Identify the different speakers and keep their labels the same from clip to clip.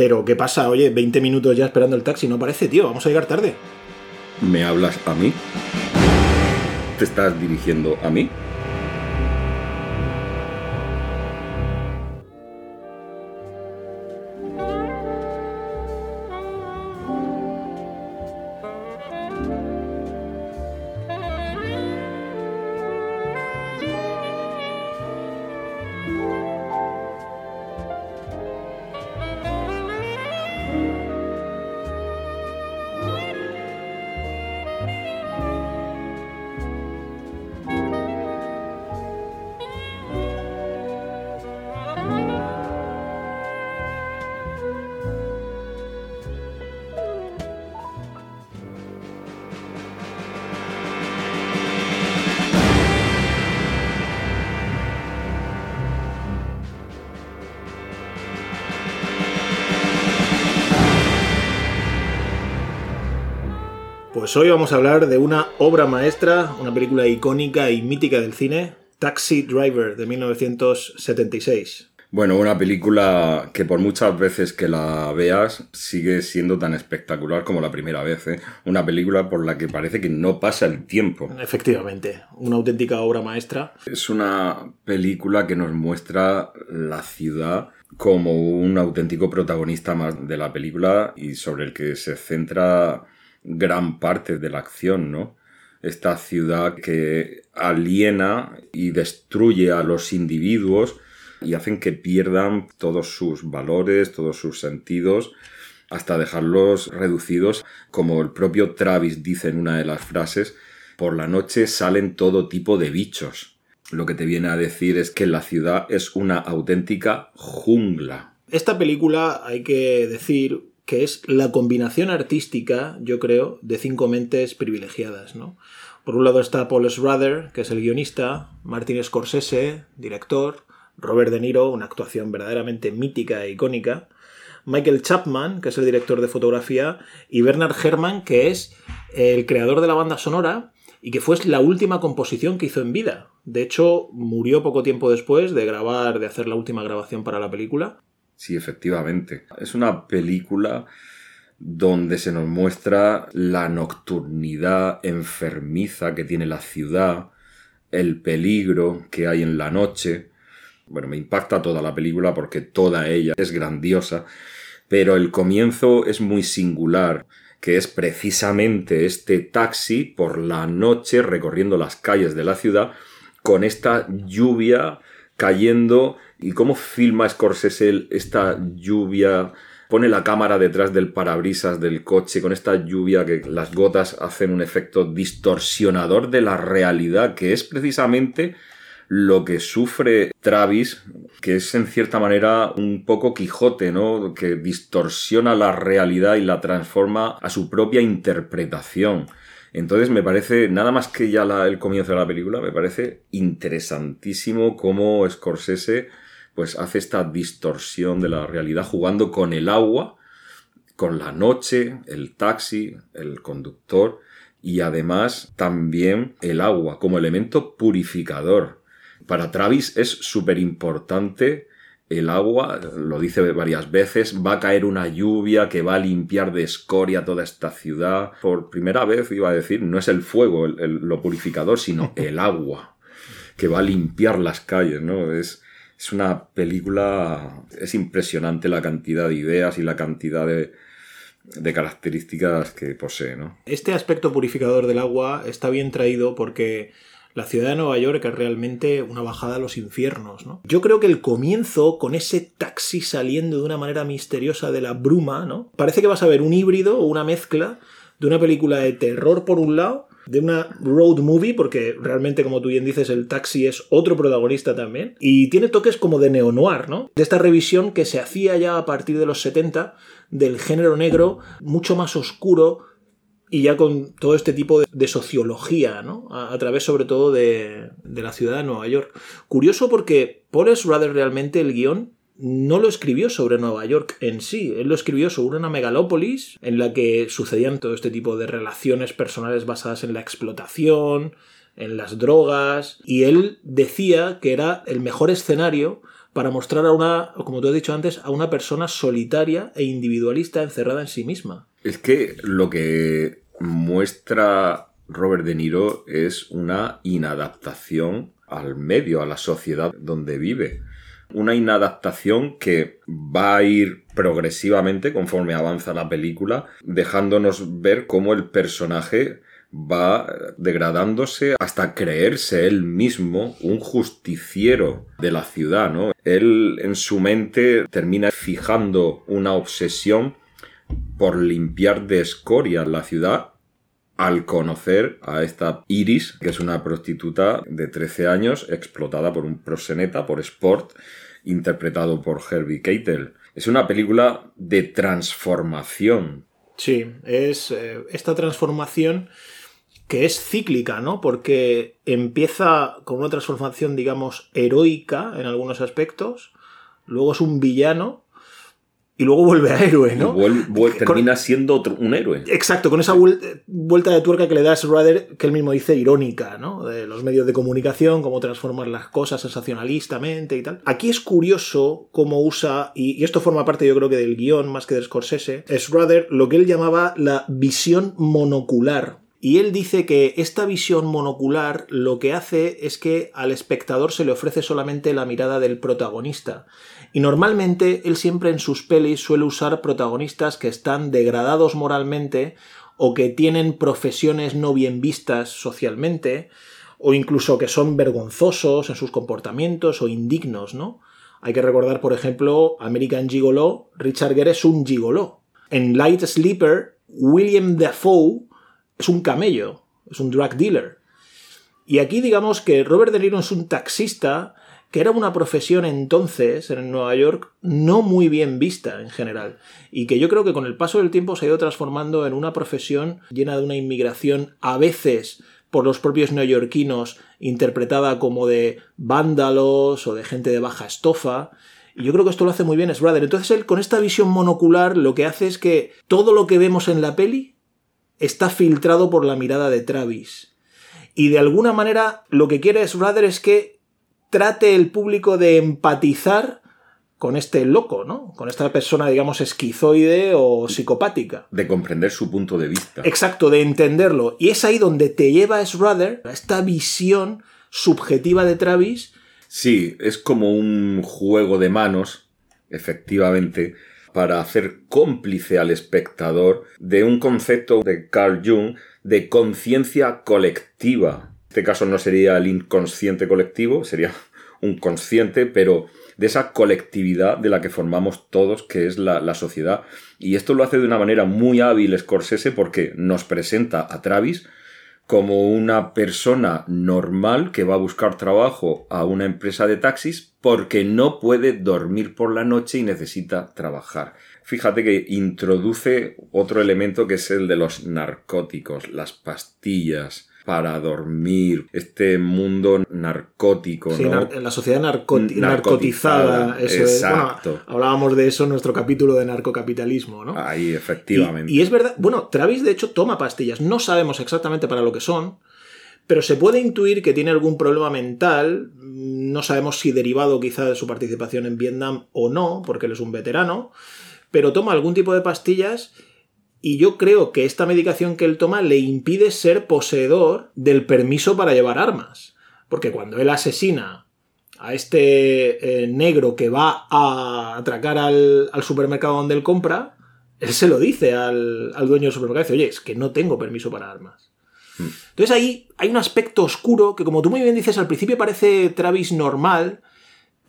Speaker 1: Pero, ¿qué pasa? Oye, 20 minutos ya esperando el taxi, no parece, tío, vamos a llegar tarde.
Speaker 2: ¿Me hablas a mí? ¿Te estás dirigiendo a mí?
Speaker 1: Pues hoy vamos a hablar de una obra maestra, una película icónica y mítica del cine, Taxi Driver de 1976.
Speaker 2: Bueno, una película que por muchas veces que la veas sigue siendo tan espectacular como la primera vez. ¿eh? Una película por la que parece que no pasa el tiempo.
Speaker 1: Efectivamente, una auténtica obra maestra.
Speaker 2: Es una película que nos muestra la ciudad como un auténtico protagonista más de la película y sobre el que se centra gran parte de la acción, ¿no? Esta ciudad que aliena y destruye a los individuos y hacen que pierdan todos sus valores, todos sus sentidos, hasta dejarlos reducidos, como el propio Travis dice en una de las frases, por la noche salen todo tipo de bichos. Lo que te viene a decir es que la ciudad es una auténtica jungla.
Speaker 1: Esta película, hay que decir, que es la combinación artística, yo creo, de cinco mentes privilegiadas. Por un lado está Paul Schrader, que es el guionista, Martin Scorsese, director, Robert De Niro, una actuación verdaderamente mítica e icónica, Michael Chapman, que es el director de fotografía, y Bernard Herrmann, que es el creador de la banda sonora y que fue la última composición que hizo en vida. De hecho, murió poco tiempo después de grabar, de hacer la última grabación para la película.
Speaker 2: Sí, efectivamente. Es una película donde se nos muestra la nocturnidad enfermiza que tiene la ciudad, el peligro que hay en la noche. Bueno, me impacta toda la película porque toda ella es grandiosa, pero el comienzo es muy singular, que es precisamente este taxi por la noche recorriendo las calles de la ciudad con esta lluvia cayendo y cómo filma Scorsese esta lluvia, pone la cámara detrás del parabrisas del coche con esta lluvia que las gotas hacen un efecto distorsionador de la realidad, que es precisamente lo que sufre Travis, que es en cierta manera un poco Quijote, ¿no? Que distorsiona la realidad y la transforma a su propia interpretación. Entonces me parece, nada más que ya el comienzo de la película, me parece interesantísimo cómo Scorsese pues hace esta distorsión de la realidad jugando con el agua, con la noche, el taxi, el conductor y además también el agua como elemento purificador. Para Travis es súper importante el agua, lo dice varias veces, va a caer una lluvia que va a limpiar de escoria toda esta ciudad. Por primera vez iba a decir, no es el fuego lo purificador, sino el agua que va a limpiar las calles, ¿no? Es, es una película, es impresionante la cantidad de ideas y la cantidad de, características que posee, ¿no?
Speaker 1: Este aspecto purificador del agua está bien traído porque la ciudad de Nueva York es realmente una bajada a los infiernos, ¿no? Yo creo que el comienzo, con ese taxi saliendo de una manera misteriosa de la bruma, ¿no? Parece que vas a ver un híbrido o una mezcla de una película de terror por un lado, de una road movie, porque realmente, como tú bien dices, el taxi es otro protagonista también, y tiene toques como de neo-noir, ¿no? De esta revisión que se hacía ya a partir de los 70 del género negro, mucho más oscuro, y ya con todo este tipo de, sociología, ¿no? A, través sobre todo de, la ciudad de Nueva York. Curioso porque Paul Schrader realmente el guion no lo escribió sobre Nueva York en sí, él lo escribió sobre una megalópolis en la que sucedían todo este tipo de relaciones personales basadas en la explotación, en las drogas, y él decía que era el mejor escenario para mostrar a una, como tú has dicho antes, a una persona solitaria e individualista encerrada en sí misma.
Speaker 2: Es que lo que muestra Robert De Niro es una inadaptación al medio, a la sociedad donde vive. Una inadaptación que va a ir progresivamente conforme avanza la película, dejándonos ver cómo el personaje va degradándose hasta creerse él mismo un justiciero de la ciudad, ¿no? Él en su mente termina fijando una obsesión por limpiar de escoria la ciudad al conocer a esta Iris, que es una prostituta de 13 años explotada por un proseneta, por Sport, interpretado por Herbie Keitel. Es una película de transformación.
Speaker 1: Sí, es eh, esta transformación que es cíclica, ¿no? Porque empieza con una transformación, digamos, heroica en algunos aspectos, luego es un villano y luego vuelve a héroe, ¿no?
Speaker 2: termina siendo otro, un héroe.
Speaker 1: Exacto, con esa vuelta de tuerca que le da Schrader, que él mismo dice irónica, ¿no? De los medios de comunicación, cómo transformar las cosas sensacionalistamente y tal. Aquí es curioso cómo usa, y, esto forma parte yo creo que del guion más que de Scorsese, Schrader lo que él llamaba la visión monocular y él dice que esta visión monocular lo que hace es que al espectador se le ofrece solamente la mirada del protagonista. Y normalmente él siempre en sus pelis suele usar protagonistas que están degradados moralmente o que tienen profesiones no bien vistas socialmente o incluso que son vergonzosos en sus comportamientos o indignos, ¿no? Hay que recordar, por ejemplo, American Gigolo, Richard Gere es un gigolo. En Light Sleeper, William Dafoe es un camello, es un drug dealer. Y aquí digamos que Robert De Niro es un taxista, que era una profesión entonces en Nueva York no muy bien vista en general, y que yo creo que con el paso del tiempo se ha ido transformando en una profesión llena de una inmigración a veces por los propios neoyorquinos interpretada como de vándalos o de gente de baja estofa, y yo creo que esto lo hace muy bien Brother. Entonces él con esta visión monocular lo que hace es que todo lo que vemos en la peli está filtrado por la mirada de Travis. Y de alguna manera lo que quiere Schrader es que trate el público de empatizar con este loco, ¿no? Con esta persona, digamos, esquizoide o psicopática.
Speaker 2: De comprender su punto de vista.
Speaker 1: Exacto, de entenderlo. Y es ahí donde te lleva Schrader a esta visión subjetiva de Travis.
Speaker 2: Sí, es como un juego de manos, efectivamente, para hacer cómplice al espectador de un concepto de Carl Jung de conciencia colectiva. Este caso no sería el inconsciente colectivo, sería un consciente, pero de esa colectividad de la que formamos todos, que es la, la, sociedad. Y esto lo hace de una manera muy hábil Scorsese porque nos presenta a Travis como una persona normal que va a buscar trabajo a una empresa de taxis porque no puede dormir por la noche y necesita trabajar. Fíjate que introduce otro elemento que es el de los narcóticos, las pastillas, para dormir, este mundo narcótico, ¿no?
Speaker 1: la sociedad narcotizada. exacto. hablábamos de eso en nuestro capítulo de narcocapitalismo, ¿no?
Speaker 2: Ahí, efectivamente.
Speaker 1: Y, es verdad, bueno, Travis de hecho toma pastillas, no sabemos exactamente para lo que son, pero se puede intuir que tiene algún problema mental, no sabemos si derivado quizá de su participación en Vietnam o no, porque él es un veterano, pero toma algún tipo de pastillas y yo creo que esta medicación que él toma le impide ser poseedor del permiso para llevar armas. Porque cuando él asesina a este eh, negro que va a atracar al, supermercado donde él compra, él se lo dice al, al dueño del supermercado. Dice, oye, es que no tengo permiso para armas. Hmm. Entonces ahí hay un aspecto oscuro que, como tú muy bien dices, al principio parece Travis normal,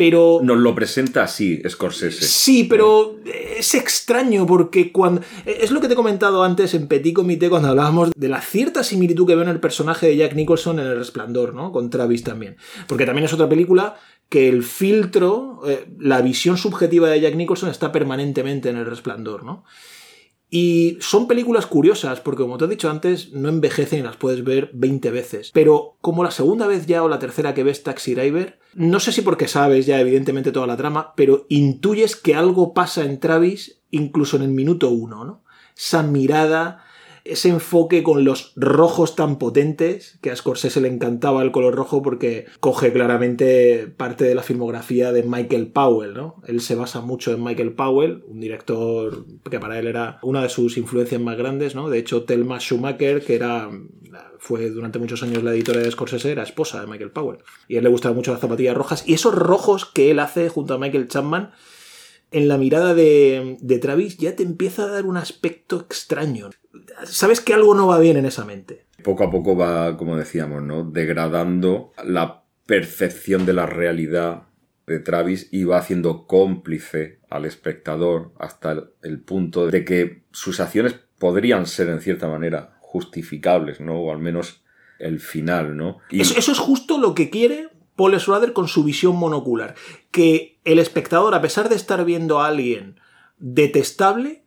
Speaker 1: pero...
Speaker 2: Nos lo presenta así, Scorsese.
Speaker 1: Sí, pero es extraño porque cuando... Es lo que te he comentado antes en Petit Comité cuando hablábamos de la cierta similitud que veo en el personaje de Jack Nicholson en El Resplandor, ¿no? Con Travis también. Porque también es otra película que el filtro, eh, la visión subjetiva de Jack Nicholson está permanentemente en El Resplandor, ¿no? Y son películas curiosas, porque como te he dicho antes, no envejecen y las puedes ver 20 veces. Pero como la segunda vez ya o la tercera que ves Taxi Driver, no sé si porque sabes ya evidentemente toda la trama, pero intuyes que algo pasa en Travis incluso en el minuto uno, ¿no? Esa mirada, ese enfoque con los rojos tan potentes, que a Scorsese le encantaba el color rojo porque coge claramente parte de la filmografía de Michael Powell, ¿no? Él se basa mucho en Michael Powell, un director que para él era una de sus influencias más grandes, ¿no? De hecho, Thelma Schumacher, que era fue durante muchos años la editora de Scorsese, era esposa de Michael Powell. Y a él le gustaban mucho las zapatillas rojas. Y esos rojos que él hace junto a Michael Chapman en la mirada de, de, Travis ya te empieza a dar un aspecto extraño. Sabes que algo no va bien en esa mente.
Speaker 2: Poco a poco va, como decíamos, ¿no? Degradando la percepción de la realidad de Travis y va haciendo cómplice al espectador hasta el punto de que sus acciones podrían ser en cierta manera justificables, ¿no? O al menos el final, ¿no?
Speaker 1: Eso, eso, es justo lo que quiere Paul Schrader con su visión monocular. Que el espectador, a pesar de estar viendo a alguien detestable,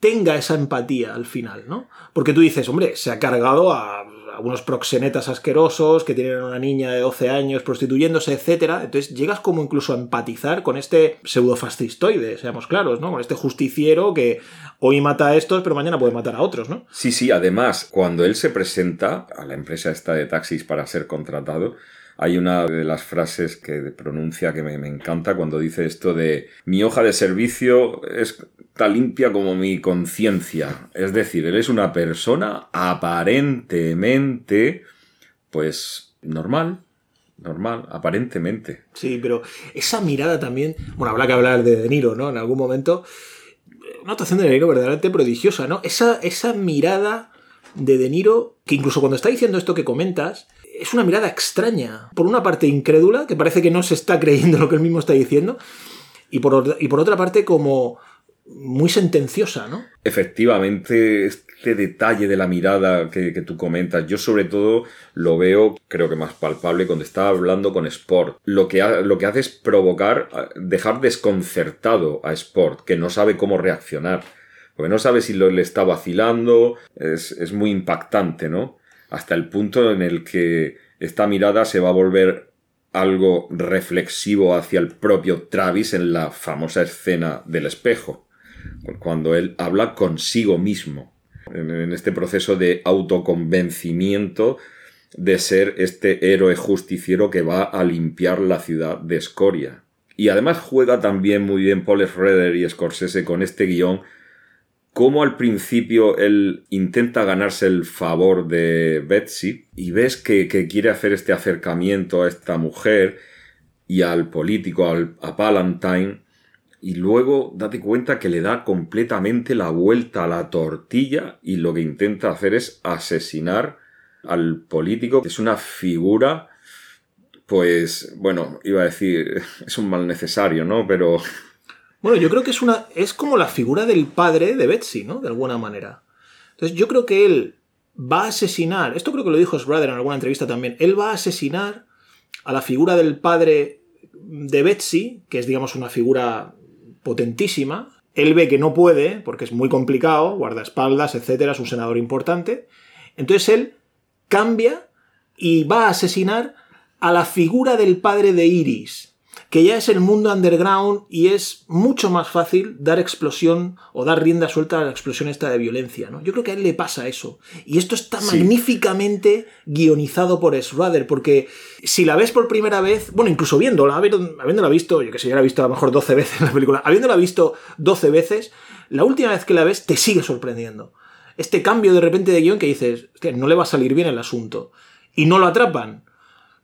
Speaker 1: tenga esa empatía al final, ¿no? Porque tú dices, hombre, se ha cargado a algunos proxenetas asquerosos que tienen una niña de 12 años prostituyéndose, etc. Entonces llegas como incluso a empatizar con este pseudofascistoide, seamos claros, ¿no? Con este justiciero que hoy mata a estos, pero mañana puede matar a otros, ¿no?
Speaker 2: Sí, sí, además, cuando él se presenta a la empresa esta de taxis para ser contratado, hay una de las frases que pronuncia que me, encanta cuando dice esto de mi hoja de servicio es tan limpia como mi conciencia. Es decir, él es una persona aparentemente, pues, normal, normal, aparentemente.
Speaker 1: Sí, pero esa mirada también, bueno, habrá que hablar de De Niro, ¿no? En algún momento, una actuación de De Niro verdaderamente prodigiosa, ¿no? Esa, esa mirada de De Niro, que incluso cuando está diciendo esto que comentas, es una mirada extraña. Por una parte incrédula, que parece que no se está creyendo lo que él mismo está diciendo, y por, y por otra parte como muy sentenciosa, ¿no?
Speaker 2: Efectivamente, este detalle de la mirada que, tú comentas, yo sobre todo lo veo, creo que más palpable, cuando está hablando con Sport. Lo que, lo que hace es provocar, dejar desconcertado a Sport, que no sabe cómo reaccionar. Porque no sabe si lo, le está vacilando, es, es muy impactante, ¿no? Hasta el punto en el que esta mirada se va a volver algo reflexivo hacia el propio Travis en la famosa escena del espejo, cuando él habla consigo mismo, en este proceso de autoconvencimiento de ser este héroe justiciero que va a limpiar la ciudad de Escoria. Y además juega también muy bien Paul Schroeder y Scorsese con este guion cómo al principio él intenta ganarse el favor de Betsy y ves que, quiere hacer este acercamiento a esta mujer y al político, al, a Palantine, y luego date cuenta que le da completamente la vuelta a la tortilla y lo que intenta hacer es asesinar al político, que es una figura, pues, bueno, iba a decir, es un mal necesario, ¿no? Pero
Speaker 1: bueno, yo creo que es una. es como la figura del padre de Betsy, ¿no? De alguna manera. Entonces, yo creo que él va a asesinar. Esto creo que lo dijo Brother en alguna entrevista también. Él va a asesinar a la figura del padre de Betsy, que es, digamos, una figura potentísima. Él ve que no puede, porque es muy complicado, guardaespaldas, etcétera, es un senador importante. Entonces él cambia y va a asesinar a la figura del padre de Iris, que ya es el mundo underground y es mucho más fácil dar explosión o dar rienda suelta a la explosión esta de violencia, ¿no? Yo creo que a él le pasa eso. Y esto está magníficamente guionizado por Schrader, porque si la ves por primera vez, bueno, incluso viéndola, habiéndola visto, yo que sé, ya la he visto a lo mejor 12 veces en la película, habiéndola visto 12 veces, la última vez que la ves te sigue sorprendiendo. Este cambio de repente de guion que dices, no le va a salir bien el asunto. Y no lo atrapan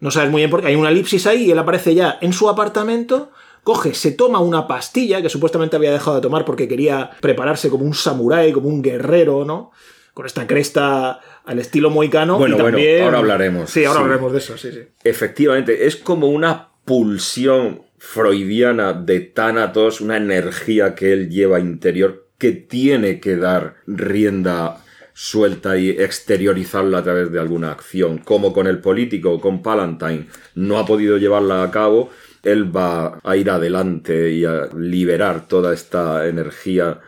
Speaker 1: no sabes muy bien por qué. Hay una elipsis ahí y él aparece ya en su apartamento. Coge, se toma una pastilla que supuestamente había dejado de tomar porque quería prepararse como un samurái, como un guerrero, ¿no? Con esta cresta al estilo moicano.
Speaker 2: Bueno, bueno, ahora hablaremos.
Speaker 1: Sí, ahora hablaremos de eso, sí, sí.
Speaker 2: Efectivamente, es como una pulsión freudiana de Thanatos, una energía que él lleva interior que tiene que dar rienda suelta y exteriorizarla a través de alguna acción, como con el político, con Palantine, no ha podido llevarla a cabo, él va a ir adelante y a liberar toda esta energía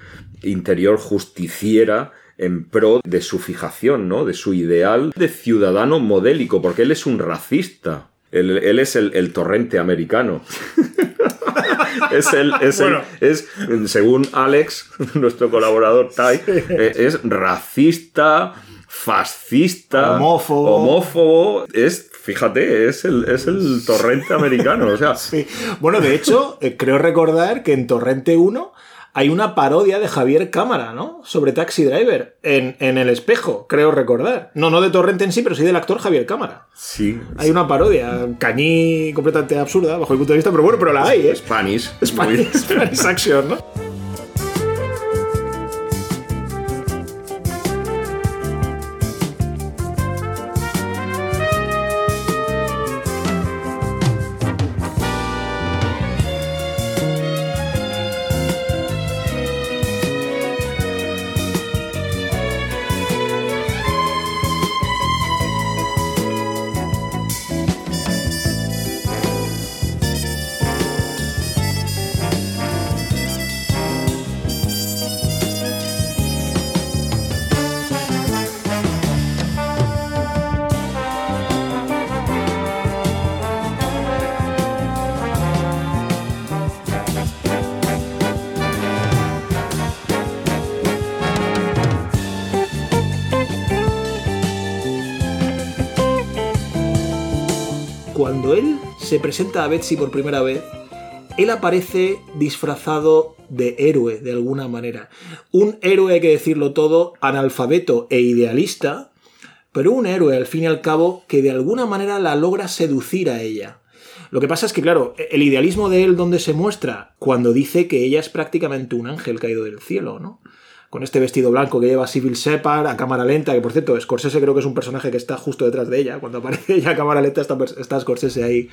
Speaker 2: interior justiciera en pro de su fijación, ¿no? De su ideal de ciudadano modélico, porque él es un racista. Él, es el, torrente americano. es el, es, el- es, según Alex, nuestro colaborador Tai, eh, es racista, fascista,
Speaker 1: Homófobo.
Speaker 2: homófobo, es, fíjate, es el, es el torrente americano, o sea,
Speaker 1: Sí. Bueno, de hecho, eh, creo recordar que en Torrente 1 hay una parodia de Javier Cámara, ¿no? Sobre Taxi Driver, en, en el espejo, creo recordar. No, no de Torrente en sí, pero sí del actor Javier Cámara.
Speaker 2: sí,
Speaker 1: Hay una parodia, cañí completamente absurda, bajo mi punto de vista, pero bueno, pero la hay, ¿eh?
Speaker 2: Spanish,
Speaker 1: Spanish, Spanish Action, ¿no? Cuando él se presenta a Betsy por primera vez, él aparece disfrazado de héroe de alguna manera. Un héroe, hay que decirlo todo, analfabeto e idealista, pero un héroe al fin y al cabo que de alguna manera la logra seducir a ella. Lo que pasa es que, claro, el idealismo de él, donde se muestra? Cuando dice que ella es prácticamente un ángel caído del cielo, ¿no? Con este vestido blanco que lleva Civil Shepard a cámara lenta, que por cierto, Scorsese creo que es un personaje que está justo detrás de ella. Cuando aparece ella a cámara lenta, está, está Scorsese ahí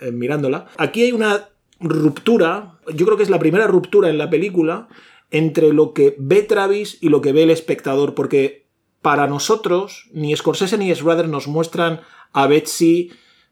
Speaker 1: eh, mirándola. Aquí hay una ruptura, yo creo que es la primera ruptura en la película, entre lo que ve Travis y lo que ve el espectador, porque para nosotros, ni Scorsese ni Schrader nos muestran a Betsy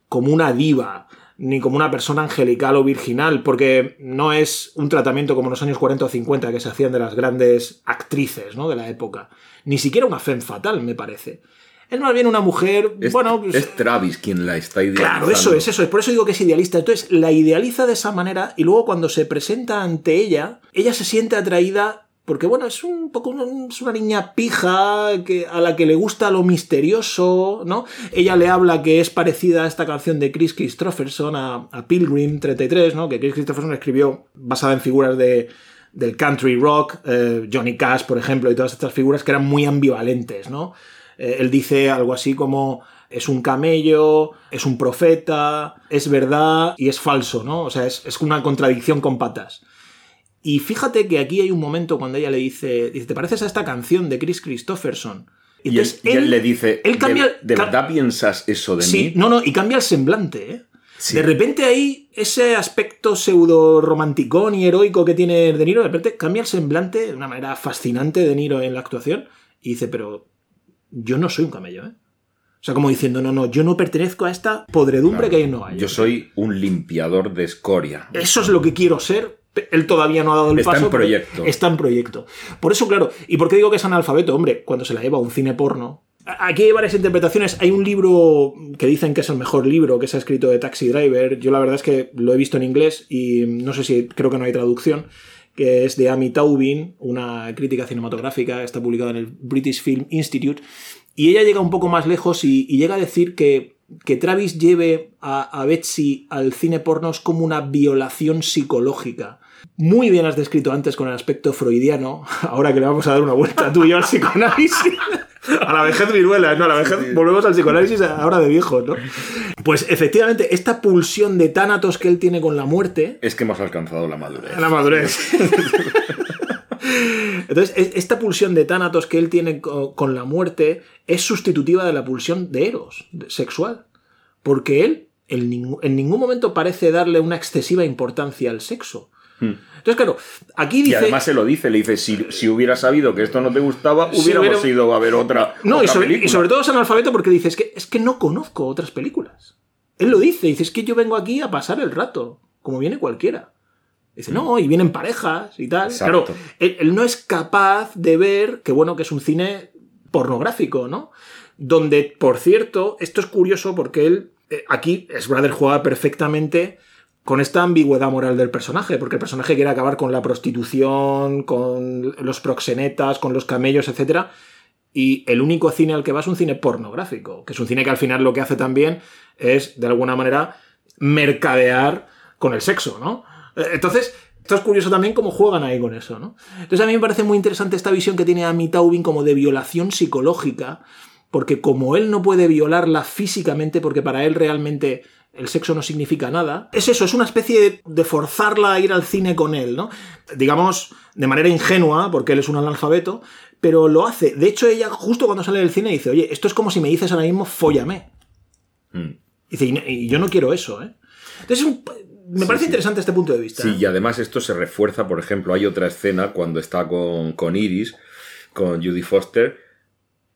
Speaker 1: como una diva, ni como una persona angelical o virginal, porque no es un tratamiento como en los años 40 o 50 que se hacían de las grandes actrices ¿no? de la época. Ni siquiera una femme fatal, me parece. Es más bien una mujer,
Speaker 2: es,
Speaker 1: bueno... pues-
Speaker 2: es Travis quien la está idealizando.
Speaker 1: Claro, eso es, eso es. Por eso digo que es idealista. Entonces, la idealiza de esa manera y luego cuando se presenta ante ella, ella se siente atraída porque, bueno, es un poco una, es una niña pija que, a la que le gusta lo misterioso, ¿no? Ella le habla que es parecida a esta canción de Chris Christopherson, a, a Pilgrim 33, ¿no? Que Chris Christopherson escribió basada en figuras de, del country rock, eh, Johnny Cash, por ejemplo, y todas estas figuras que eran muy ambivalentes, ¿no? Eh, él dice algo así como es un camello, es un profeta, es verdad y es falso, ¿no? O sea, es, es una contradicción con patas. Y fíjate que aquí hay un momento cuando ella le dice, dice, ¿te pareces a esta canción de Chris Christopherson?
Speaker 2: Y él,
Speaker 1: entonces
Speaker 2: y él le dice,
Speaker 1: él cambia-
Speaker 2: ¿de, de verdad piensas eso de
Speaker 1: Sí,
Speaker 2: mí?
Speaker 1: no, no, y cambia el semblante, ¿eh?
Speaker 2: Sí.
Speaker 1: De repente ahí, ese aspecto pseudo romanticón y heroico que tiene De Niro, de repente cambia el semblante de una manera fascinante De Niro en la actuación y dice, pero yo no soy un camello, ¿eh? O sea, como diciendo, no, no, yo no pertenezco a esta podredumbre
Speaker 2: Claro.
Speaker 1: que hay en Nueva York.
Speaker 2: Yo soy un limpiador de escoria.
Speaker 1: Eso es lo que quiero ser. Él todavía no ha dado el
Speaker 2: Está
Speaker 1: paso.
Speaker 2: en
Speaker 1: pero
Speaker 2: proyecto.
Speaker 1: Está en proyecto. Por eso, claro, ¿y por qué digo que es analfabeto? Hombre, cuando se la lleva a un cine porno. Aquí hay varias interpretaciones. Hay un libro que dicen que es el mejor libro que se ha escrito de Taxi Driver. Yo la verdad es que lo he visto en inglés y no sé si creo que no hay traducción. Que es de Amy Taubin, una crítica cinematográfica, está publicada en el British Film Institute. Y ella llega un poco más lejos y, y llega a decir que, que Travis lleve a, a Betsy al cine porno es como una violación psicológica. Muy bien has descrito antes con el aspecto freudiano, ahora que le vamos a dar una vuelta tú y yo al psicoanálisis. A la vejez viruela, no, a la vejez volvemos al psicoanálisis ahora de viejos, ¿no? Pues efectivamente, esta pulsión de tánatos que él tiene con la muerte,
Speaker 2: Es que hemos alcanzado la madurez.
Speaker 1: la madurez. Entonces, es- esta pulsión de tánatos que él tiene co- con la muerte es sustitutiva de la pulsión de Eros, sexual. Porque él en ningún momento parece darle una excesiva importancia al sexo.
Speaker 2: Hmm.
Speaker 1: Entonces, claro, aquí
Speaker 2: Y
Speaker 1: dice.
Speaker 2: además se lo dice, le dice, si, si hubiera sabido que esto no te gustaba,
Speaker 1: Si
Speaker 2: hubiéramos
Speaker 1: hubiera-
Speaker 2: ido a ver otra,
Speaker 1: No, y sobre, y todo es analfabeto porque dice, es que, es que no conozco otras películas. Él lo dice, dice, es que yo vengo aquí a pasar el rato, como viene cualquiera. Dice, no, y vienen parejas y tal.
Speaker 2: Exacto.
Speaker 1: Claro, él, él no es capaz de ver que, bueno, que es un cine pornográfico, ¿no? Donde, por cierto, esto es curioso porque él, eh, aquí Brother juega perfectamente con esta ambigüedad moral del personaje, porque el personaje quiere acabar con la prostitución, con los proxenetas, con los camellos, etc. Y el único cine al que va es un cine pornográfico, que es un cine que al final lo que hace también es, de alguna manera, mercadear con el sexo, ¿no? Eh, entonces, esto es curioso también cómo juegan ahí con eso, ¿no? Entonces a mí me parece muy interesante esta visión que tiene Amy Taubin como de violación psicológica, porque como él no puede violarla físicamente, porque para él realmente el sexo no significa nada. Es eso, es una especie de forzarla a ir al cine con él, ¿no? Digamos, de manera ingenua, porque él es un analfabeto, pero lo hace. De hecho, ella, justo cuando sale del cine, dice, oye, esto es como si me dices ahora mismo, fóllame. Mm. Dice, y, yo no quiero eso, ¿eh? Entonces, me parece interesante este punto de vista.
Speaker 2: Sí,
Speaker 1: ¿eh?
Speaker 2: y además esto se refuerza, por ejemplo, hay otra escena cuando está con, con Iris, con Judy Foster,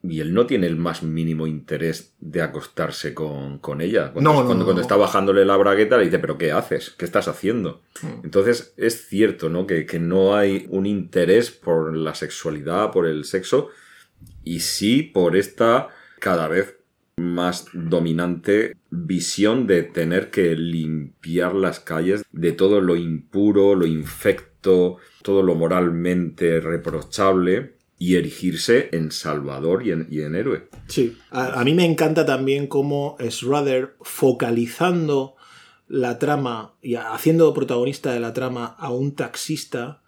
Speaker 2: y él no tiene el más mínimo interés de acostarse con, ella. Cuando, no, cuando, cuando, está bajándole la bragueta le dice, pero ¿qué haces? ¿Qué estás haciendo? Hmm. Entonces es cierto, ¿no? Que, que, no hay un interés por la sexualidad, por el sexo, y sí por esta cada vez más dominante visión de tener que limpiar las calles de todo lo impuro, lo infecto, todo lo moralmente reprochable y erigirse en salvador y en, héroe.
Speaker 1: Sí, a, mí me encanta también cómo Schrader, focalizando la trama y haciendo protagonista de la trama a un taxista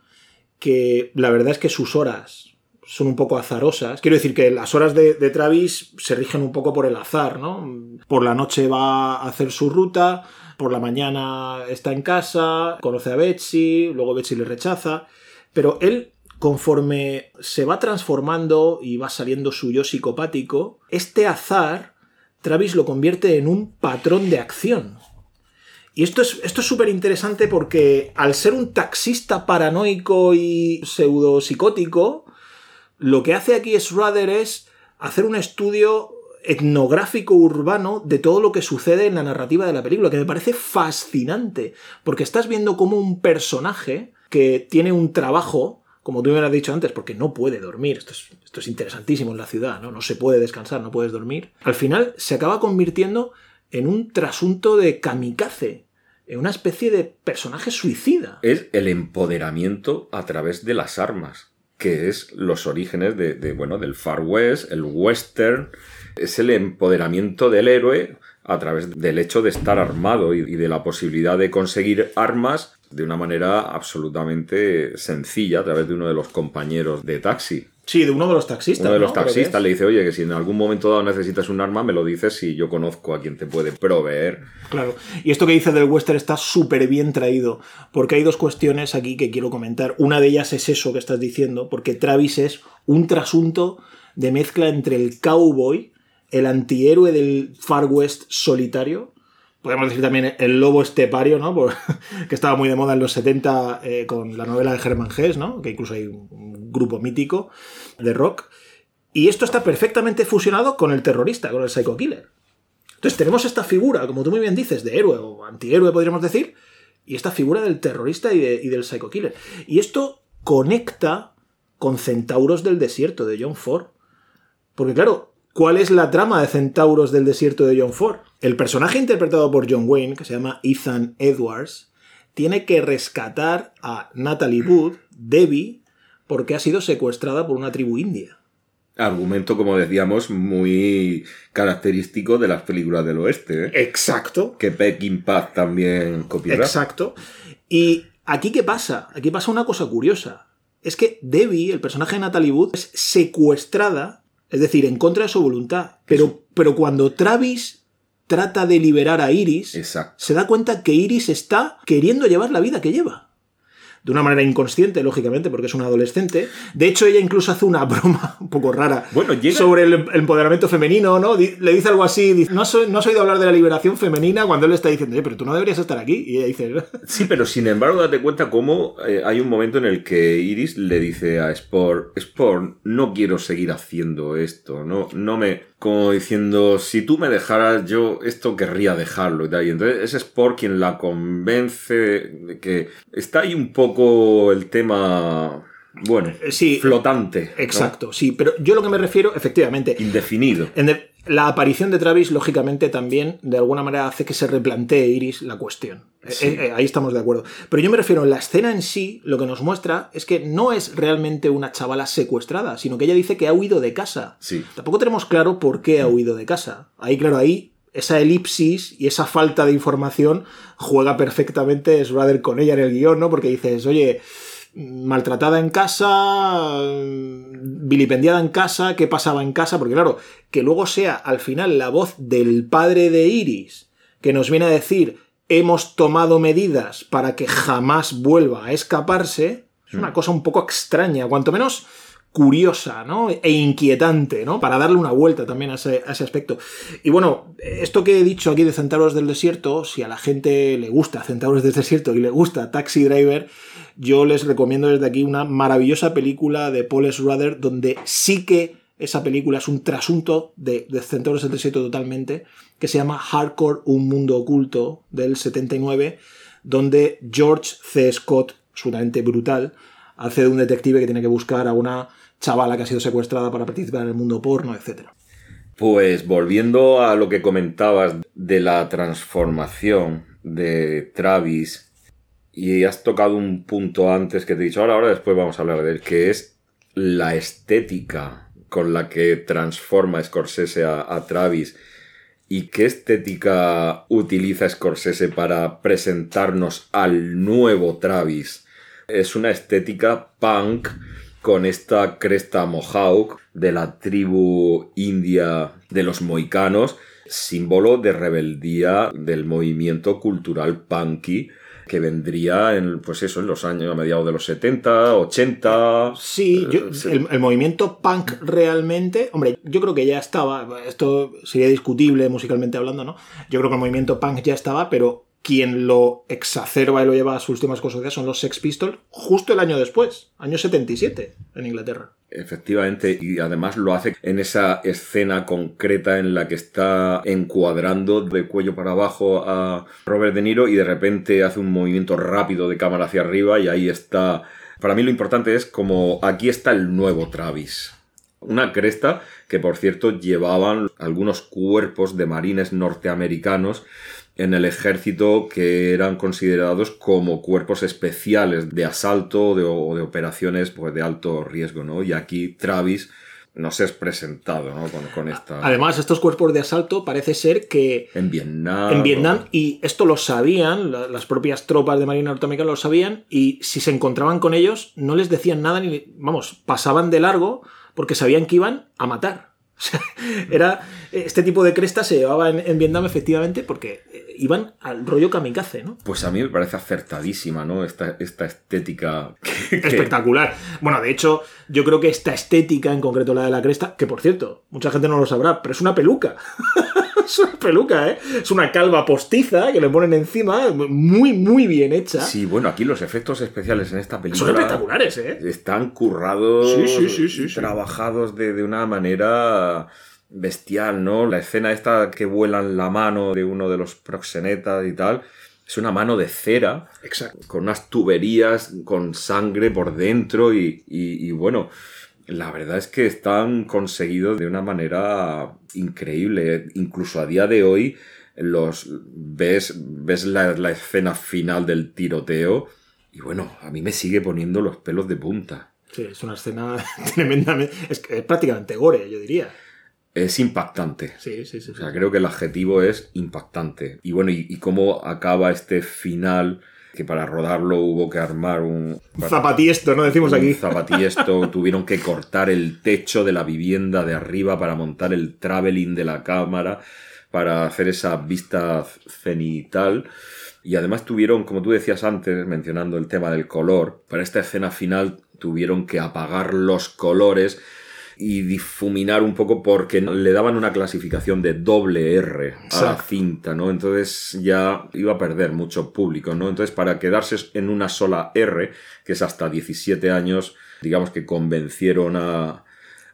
Speaker 1: que la verdad es que sus horas son un poco azarosas. Quiero decir que las horas de, de, Travis se rigen un poco por el azar, ¿no? Por la noche va a hacer su ruta, por la mañana está en casa, conoce a Betsy, luego Betsy le rechaza, pero él conforme se va transformando y va saliendo su yo psicopático, este azar Travis lo convierte en un patrón de acción. Y esto es esto súper interesante porque al ser un taxista paranoico y pseudo psicótico, lo que hace aquí Schrader es hacer un estudio etnográfico urbano de todo lo que sucede en la narrativa de la película, que me parece fascinante, porque estás viendo como un personaje que tiene un trabajo como tú me has dicho antes, porque no puede dormir. Esto es, interesantísimo en la ciudad, ¿no? No se puede descansar, no puedes dormir. Al final se acaba convirtiendo en un trasunto de kamikaze, en una especie de personaje suicida.
Speaker 2: Es el empoderamiento a través de las armas, que es los orígenes de, bueno, del Far West, el western, es el empoderamiento del héroe a través del hecho de estar armado y de la posibilidad de conseguir armas de una manera absolutamente sencilla a través de uno de los compañeros de taxi.
Speaker 1: Sí, de uno de los taxistas.
Speaker 2: Uno de los taxistas le dice, oye, que si en algún momento dado necesitas un arma, me lo dices y yo conozco a quien te puede proveer.
Speaker 1: Claro. Y esto que dice del western está súper bien traído, porque hay dos cuestiones aquí que quiero comentar. Una de ellas es eso que estás diciendo, porque Travis es un trasunto de mezcla entre el cowboy, el antihéroe del Far West solitario, podemos decir también el lobo estepario, ¿no? que estaba muy de moda en los 70 eh, con la novela de Herman Hesse, ¿no? Que incluso hay un grupo mítico de rock. Y esto está perfectamente fusionado con el terrorista, con el psycho killer. Entonces tenemos esta figura, como tú muy bien dices, de héroe o antihéroe, podríamos decir, y esta figura del terrorista y, y del psycho killer. Y esto conecta con Centauros del Desierto de John Ford. Porque claro, ¿Cuál es la trama de Centauros del Desierto de John Ford? El personaje interpretado por John Wayne, que se llama Ethan Edwards, tiene que rescatar a Natalie Wood, Debbie, porque ha sido secuestrada por una tribu india.
Speaker 2: Argumento, como decíamos, muy característico de las películas del oeste. ¿eh?
Speaker 1: Exacto.
Speaker 2: Que Peking Paz también copió.
Speaker 1: Exacto. Y aquí, ¿qué pasa? Aquí pasa una cosa curiosa. Es que Debbie, el personaje de Natalie Wood, es secuestrada es decir, en contra de su voluntad. Pero, pero cuando Travis trata de liberar a Iris, se da cuenta que Iris está queriendo llevar la vida que lleva de una manera inconsciente, lógicamente, porque es una adolescente. De hecho, ella incluso hace una broma un poco rara sobre el empoderamiento femenino, ¿no? Le dice algo así, no, no has oído hablar de la liberación femenina cuando él le está diciendo, pero tú no deberías estar aquí. Y ella dice...
Speaker 2: Sí, pero sin embargo, date cuenta cómo eh, hay un momento en el que Iris le dice a Sport, Sport, no quiero seguir haciendo esto, no, no me como diciendo, si tú me dejaras, yo esto querría dejarlo y tal. Y entonces es Sport quien la convence de que está ahí un poco el tema, bueno,
Speaker 1: sí,
Speaker 2: flotante.
Speaker 1: Exacto, sí, pero yo lo que me refiero, efectivamente.
Speaker 2: Indefinido.
Speaker 1: En La aparición de Travis, lógicamente, también de alguna manera hace que se replantee Iris la cuestión.
Speaker 2: Sí.
Speaker 1: Eh, eh, ahí estamos de acuerdo. Pero yo me refiero, la escena en sí, lo que nos muestra es que no es realmente una chavala secuestrada, sino que ella dice que ha huido de casa.
Speaker 2: Sí.
Speaker 1: Tampoco tenemos claro por qué ha huido de casa. Ahí, claro, ahí esa elipsis y esa falta de información juega perfectamente Schrader con ella en el guion, ¿no? Porque dices, oye, maltratada en casa, vilipendiada en casa, ¿qué pasaba en casa? Porque claro, que luego sea al final la voz del padre de Iris que nos viene a decir hemos tomado medidas para que jamás vuelva a escaparse, es una cosa un poco extraña, cuanto menos curiosa, ¿no? E inquietante, ¿no? Para darle una vuelta también a ese, aspecto. Y bueno, esto que he dicho aquí de Centauros del Desierto, si a la gente le gusta Centauros del Desierto y le gusta Taxi Driver, yo les recomiendo desde aquí una maravillosa película de Paul Schrader, donde sí que esa película es un trasunto de, de Centauros del Desierto totalmente, que se llama Hardcore, un mundo oculto, del 79, donde George C. Scott, absolutamente brutal, hace de un detective que tiene que buscar a una chavala que ha sido secuestrada para participar en el mundo porno, etc.
Speaker 2: Pues volviendo a lo que comentabas de la transformación de Travis, y has tocado un punto antes que te he dicho, ahora, ahora después vamos a hablar de él, que es la estética con la que transforma Scorsese a, a Travis. ¿Y qué estética utiliza Scorsese para presentarnos al nuevo Travis? Es una estética punk con esta cresta mohawk de la tribu india de los mohicanos, símbolo de rebeldía del movimiento cultural punky que vendría en, pues eso, en los años a mediados de los 70, 80.
Speaker 1: Sí, yo, el, el, movimiento punk realmente, hombre, yo creo que ya estaba, esto sería discutible musicalmente hablando, ¿no? Yo creo que el movimiento punk ya estaba, pero quien lo exacerba y lo lleva a sus últimas consecuencias son los Sex Pistols justo el año después, año 77, en Inglaterra.
Speaker 2: Efectivamente, y además lo hace en esa escena concreta en la que está encuadrando de cuello para abajo a Robert De Niro y de repente hace un movimiento rápido de cámara hacia arriba y ahí está. Para mí lo importante es como aquí está el nuevo Travis. Una cresta que por cierto llevaban algunos cuerpos de marines norteamericanos en el ejército que eran considerados como cuerpos especiales de asalto de, o de operaciones pues, de alto riesgo, ¿no? Y aquí Travis nos es presentado, ¿no? Con, con, esta...
Speaker 1: Además, estos cuerpos de asalto parece ser que...
Speaker 2: En Vietnam...
Speaker 1: En Vietnam, y esto lo sabían, las propias tropas de Marina norteamericana lo sabían, y si se encontraban con ellos, no les decían nada, ni, vamos, pasaban de largo porque sabían que iban a matar. O sea, era, este tipo de cresta se llevaba en, en, Vietnam efectivamente porque iban al rollo kamikaze, ¿no?
Speaker 2: Pues a mí me parece acertadísima, ¿no? Esta, esta estética.
Speaker 1: Que... Espectacular. Bueno, de hecho, yo creo que esta estética, en concreto la de la cresta, que por cierto, mucha gente no lo sabrá, pero es una peluca. es una peluca, ¿eh? Es una calva postiza que le ponen encima, muy, muy bien hecha.
Speaker 2: Sí, bueno, aquí los efectos especiales en esta película.
Speaker 1: Son espectaculares, ¿eh?
Speaker 2: Están currados,
Speaker 1: sí, sí, sí,
Speaker 2: trabajados de, de una manera bestial, ¿no? La escena esta que vuelan la mano de uno de los proxenetas y tal. Es una mano de cera.
Speaker 1: Exacto.
Speaker 2: Con unas tuberías con sangre por dentro y, y, y bueno. La verdad es que están conseguidos de una manera increíble. Incluso a día de hoy los ves, ves la, la escena final del tiroteo y bueno, a mí me sigue poniendo los pelos de punta.
Speaker 1: Sí, es una escena tremendamente... Es, es prácticamente gore, yo diría
Speaker 2: es impactante.
Speaker 1: Sí, sí, sí.
Speaker 2: O sea, creo que el adjetivo es impactante. Y bueno, y, y, cómo acaba este final, que para rodarlo hubo que armar un...
Speaker 1: Zapatiesto, ¿no? Decimos
Speaker 2: un
Speaker 1: aquí.
Speaker 2: Zapatiesto, tuvieron que cortar el techo de la vivienda de arriba para montar el traveling de la cámara, para hacer esa vista cenital. Y además tuvieron, como tú decías antes, mencionando el tema del color, para esta escena final tuvieron que apagar los colores y difuminar un poco porque le daban una clasificación de doble R a la cinta, ¿no? Entonces ya iba a perder mucho público, ¿no? Entonces para quedarse en una sola R, que es hasta 17 años, digamos que convencieron a,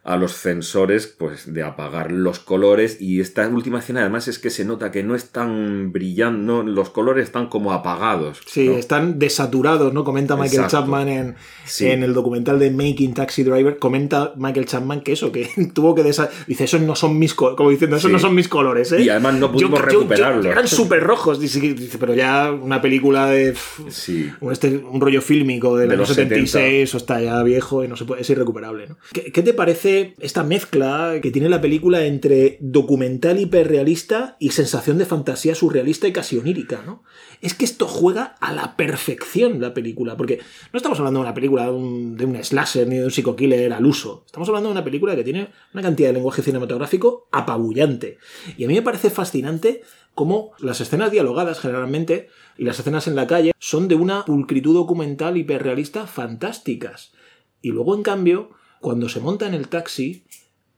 Speaker 2: a los sensores pues de apagar los colores y esta última escena además es que se nota que no están brillando, los colores están como apagados.
Speaker 1: Sí,
Speaker 2: ¿no?
Speaker 1: están desaturados, ¿no? Comenta Michael
Speaker 2: Exacto.
Speaker 1: Chapman en,
Speaker 2: Sí.
Speaker 1: en el documental de Making Taxi Driver, comenta Michael Chapman que eso, que tuvo que desa... Dice, esos no son mis colores, como diciendo, esos
Speaker 2: Sí.
Speaker 1: no son mis colores, ¿eh?
Speaker 2: Y además no pudimos recuperarlos.
Speaker 1: eran súper rojos, dice, dice, pero ya una película de... pff,
Speaker 2: Sí.
Speaker 1: un, este- un rollo fílmico del
Speaker 2: De
Speaker 1: año
Speaker 2: los
Speaker 1: 76, eso está ya viejo y no se puede, es irrecuperable. ¿no? ¿Qué, qué te parece esta mezcla que tiene la película entre documental hiperrealista y sensación de fantasía surrealista y casi onírica? ¿no? Es que esto juega a la perfección la película, porque no estamos hablando de una película de un, de un slasher ni de un psico-killer al uso. Estamos hablando de una película que tiene una cantidad de lenguaje cinematográfico apabullante. Y a mí me parece fascinante cómo las escenas dialogadas generalmente y las escenas en la calle son de una pulcritud documental hiperrealista fantásticas. Y luego, en cambio, cuando se monta en el taxi,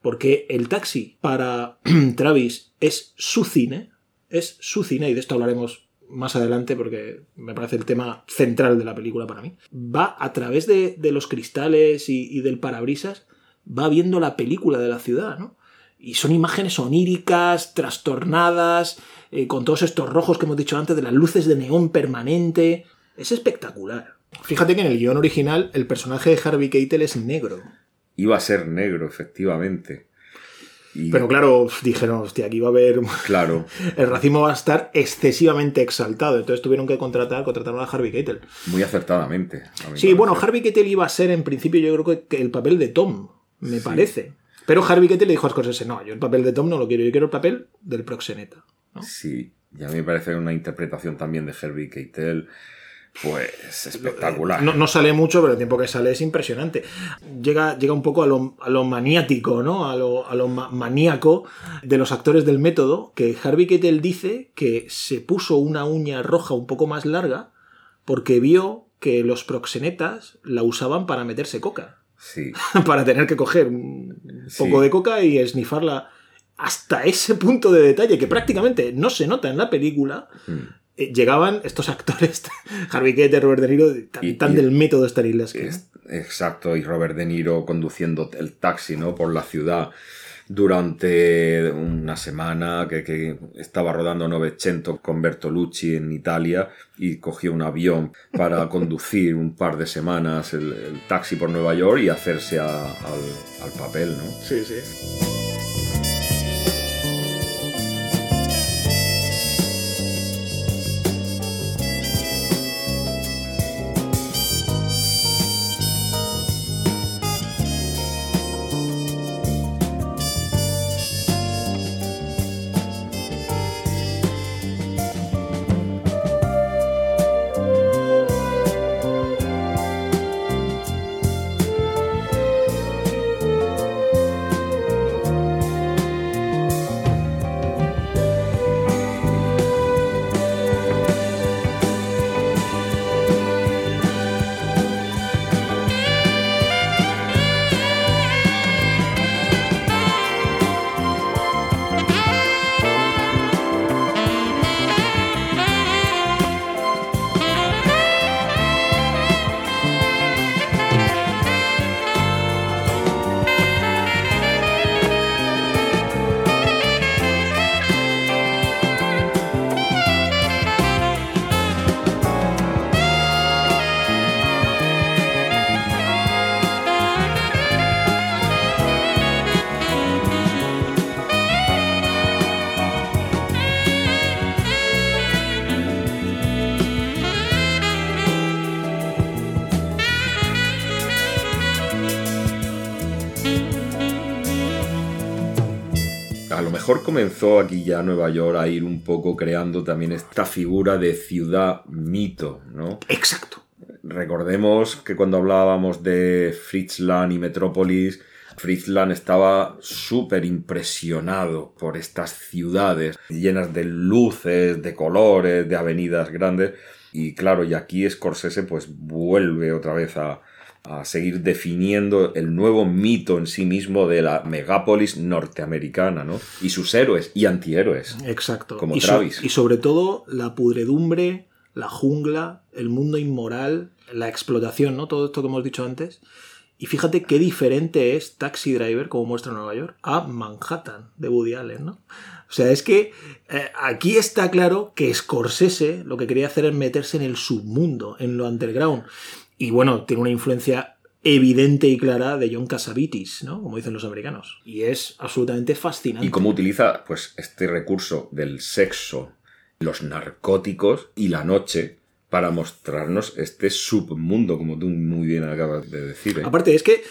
Speaker 1: porque el taxi para Travis es su cine, es su cine, y de esto hablaremos más adelante porque me parece el tema central de la película para mí, va a través de, los cristales y, y del parabrisas, va viendo la película de la ciudad, ¿no? Y son imágenes oníricas, trastornadas, eh, con todos estos rojos que hemos dicho antes, de las luces de neón permanente. Es espectacular. Fíjate que en el guion original el personaje de Harvey Keitel es negro.
Speaker 2: Iba a ser negro, efectivamente. Y,
Speaker 1: Pero claro, dijeron, hostia, aquí va a haber...
Speaker 2: claro,
Speaker 1: El racismo va a estar excesivamente exaltado. Entonces tuvieron que contratar, contrataron a Harvey Keitel.
Speaker 2: muy acertadamente.
Speaker 1: Sí, bueno. Harvey Keitel iba a ser en principio yo creo que- el papel de Tom, me
Speaker 2: Sí.
Speaker 1: parece. Pero Harvey Keitel le dijo a Scorsese, no, yo el papel de Tom no lo quiero, yo quiero el papel del proxeneta. ¿no?
Speaker 2: Sí, y a mí me parece una interpretación también de Herbie Keitel, pues espectacular.
Speaker 1: No, no sale mucho, pero el tiempo que sale es impresionante. Llega, llega un poco a lo, a lo maniático, ¿no? A lo, a lo ma- maníaco de los actores del método, que Harvey Keitel dice que se puso una uña roja un poco más larga porque vio que los proxenetas la usaban para meterse coca.
Speaker 2: Sí,
Speaker 1: para tener que coger un
Speaker 2: Sí.
Speaker 1: poco de coca y esnifarla hasta ese punto de detalle que prácticamente no se nota en la película.
Speaker 2: Mm.
Speaker 1: Eh, Llegaban estos actores, Harvey Keitel, Robert De Niro, tan,
Speaker 2: Y-
Speaker 1: tan
Speaker 2: y-
Speaker 1: del método Stanislavski.
Speaker 2: es- exacto, y Robert De Niro conduciendo el taxi, ¿no? Por la ciudad durante una semana que, que estaba rodando Novecento con Bertolucci en Italia y cogió un avión para conducir un par de semanas el, el taxi por Nueva York y hacerse a- al, al papel, ¿no?
Speaker 1: Sí, sí.
Speaker 2: Aquí ya Nueva York a ir un poco creando también esta figura de ciudad mito, ¿no?
Speaker 1: Exacto.
Speaker 2: Recordemos que cuando hablábamos de Fritzland y Metrópolis, Fritzland estaba súper impresionado por estas ciudades llenas de luces, de colores, de avenidas grandes. Y claro, y aquí Scorsese pues vuelve otra vez a, a seguir definiendo el nuevo mito en sí mismo de la megápolis norteamericana, ¿no? Y sus héroes y antihéroes.
Speaker 1: Exacto.
Speaker 2: Como
Speaker 1: y, so-
Speaker 2: Travis.
Speaker 1: y sobre todo la pudredumbre, la jungla, el mundo inmoral, la explotación, ¿no? Todo esto que hemos dicho antes. Y fíjate qué diferente es Taxi Driver, como muestra Nueva York, a Manhattan de Woody Allen, ¿no? O sea, es que eh, aquí está claro que Scorsese lo que quería hacer es meterse en el submundo, en lo underground. Y bueno, tiene una influencia evidente y clara de John Casavitis, ¿no? Como dicen los americanos. Y es absolutamente fascinante.
Speaker 2: Y cómo utiliza pues este recurso del sexo, los narcóticos y la noche para mostrarnos este submundo, como tú muy bien acabas de decir. ¿eh?
Speaker 1: Aparte, es que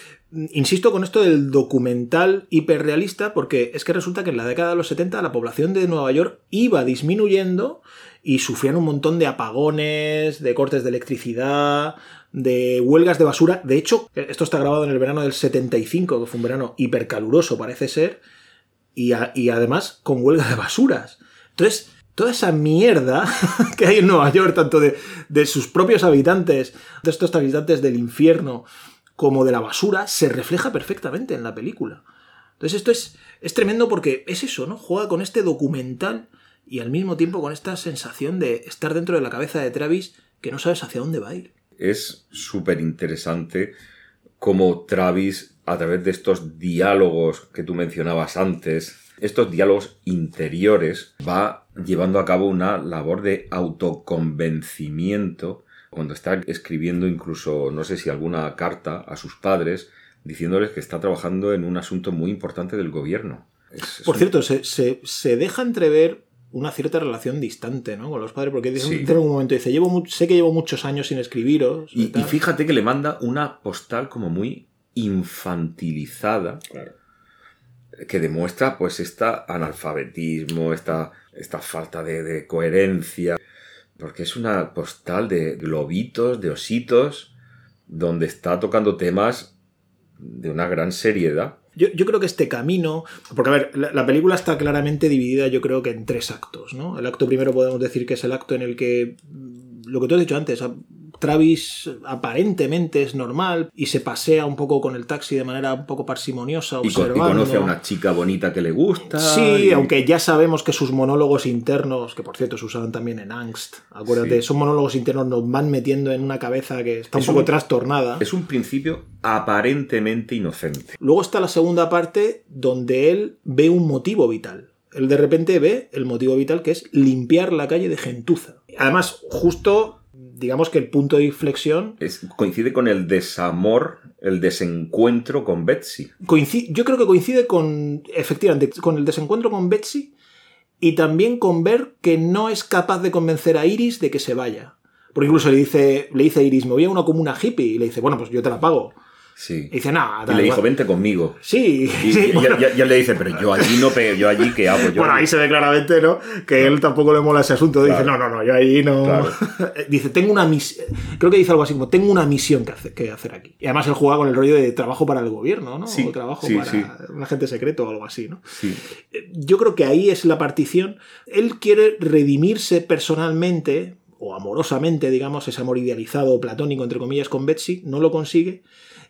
Speaker 1: insisto con esto del documental hiperrealista, porque es que resulta que en la década de los 70 la población de Nueva York iba disminuyendo y sufrían un montón de apagones, de cortes de electricidad, de huelgas de basura. De hecho, esto está grabado en el verano del 75, que fue un verano hipercaluroso, parece ser, y, y además con huelga de basuras. Entonces, toda esa mierda que hay en Nueva York, tanto de, de sus propios habitantes, de estos habitantes del infierno, como de la basura, se refleja perfectamente en la película. Entonces esto es, es tremendo porque es eso, ¿no? Juega con este documental y al mismo tiempo con esta sensación de estar dentro de la cabeza de Travis que no sabes hacia dónde va a ir.
Speaker 2: Es súper interesante cómo Travis, a través de estos diálogos que tú mencionabas antes, estos diálogos interiores, va llevando a cabo una labor de autoconvencimiento cuando está escribiendo incluso, no sé si alguna carta a sus padres, diciéndoles que está trabajando en un asunto muy importante del gobierno.
Speaker 1: Por cierto, se, se, deja entrever una cierta relación distante ¿no? con los padres, porque dice, en un momento dice, llevo sé que llevo muchos años sin escribiros.
Speaker 2: Y, y, fíjate que le manda una postal como muy infantilizada. Que demuestra pues este analfabetismo, esta, esta falta de, de coherencia porque es una postal de globitos, de ositos, donde está tocando temas de una gran seriedad.
Speaker 1: Yo, creo que este camino, porque a ver, la, película está claramente dividida yo creo que en tres actos, ¿no? El acto primero podemos decir que es el acto en el que, lo que tú has dicho antes, Travis aparentemente es normal y se pasea un poco con el taxi de manera un poco parsimoniosa.
Speaker 2: Y, y conoce a una chica bonita que le gusta.
Speaker 1: Sí, aunque ya sabemos que sus monólogos internos, que por cierto se usaban también en Angst, acuérdate, son monólogos internos nos van metiendo en una cabeza que está un poco trastornada.
Speaker 2: Es un principio aparentemente inocente.
Speaker 1: Luego está la segunda parte donde él ve un motivo vital. Él de repente ve el motivo vital que es limpiar la calle de gentuza. Además, justo digamos que el punto de inflexión...
Speaker 2: coincide con el desamor, el desencuentro con Betsy.
Speaker 1: yo creo que coincide con, efectivamente, con el desencuentro con Betsy y también con ver que no es capaz de convencer a Iris de que se vaya. Porque incluso le dice, le dice a Iris, me voy a una comuna hippie. Y le dice, bueno, pues yo te la pago.
Speaker 2: Sí.
Speaker 1: Y dice, nada.
Speaker 2: Y le dijo, vente conmigo.
Speaker 1: Sí.
Speaker 2: Y, ya, le dice, pero yo allí no yo allí qué hago.
Speaker 1: bueno, ahí se ve claramente, ¿no? Que él tampoco le mola ese asunto. Dice, no, no, no, yo ahí no. dice, tengo una misión. Creo que dice algo así como, tengo una misión que, hacer, que hacer aquí. Y además él juega con el rollo de trabajo para el gobierno, ¿no? o trabajo para un agente secreto o algo así, ¿no? Yo creo que ahí es la partición. Él quiere redimirse personalmente o amorosamente, digamos, ese amor idealizado, platónico, entre comillas, con Betsy, no lo consigue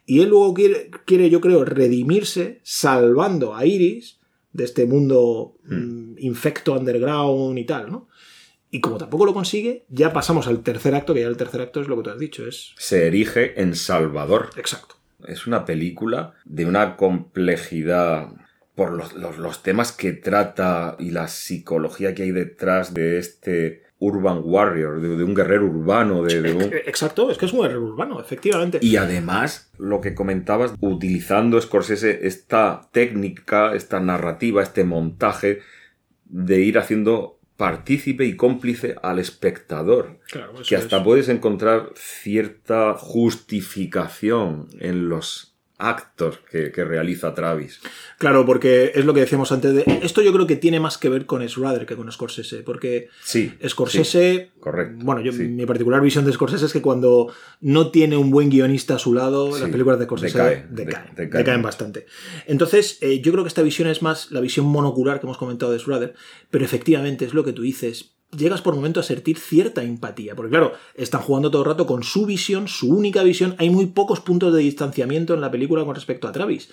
Speaker 1: y él luego quiere, quiere, yo creo, redimirse salvando a Iris de este mundo hmm. mm, infecto underground y tal, ¿no? Y como tampoco lo consigue, ya pasamos al tercer acto, que ya el tercer acto es lo que tú has dicho, es...
Speaker 2: Se erige en Salvador.
Speaker 1: Exacto.
Speaker 2: Es una película de una complejidad por los, los temas que trata y la psicología que hay detrás de este urban warrior, de, un guerrero urbano. De,
Speaker 1: Exacto, es que es un guerrero urbano, efectivamente.
Speaker 2: Y además, lo que comentabas, utilizando Scorsese esta técnica, esta narrativa, este montaje de ir haciendo partícipe y cómplice al espectador. que hasta puedes encontrar cierta justificación en los actos que, realiza Travis.
Speaker 1: Claro, porque es lo que decíamos antes de... Esto yo creo que tiene más que ver con Schrader que con Scorsese, porque
Speaker 2: sí,
Speaker 1: Scorsese...
Speaker 2: correcto.
Speaker 1: Bueno, yo, mi particular visión de Scorsese es que cuando no tiene un buen guionista a su lado, las películas de Scorsese decaen, decaen, bastante. Entonces, eh, yo creo que esta visión es más la visión monocular que hemos comentado de Schrader, pero efectivamente es lo que tú dices llegas por momento a sentir cierta empatía. Porque claro, están jugando todo el rato con su visión, su única visión. Hay muy pocos puntos de distanciamiento en la película con respecto a Travis.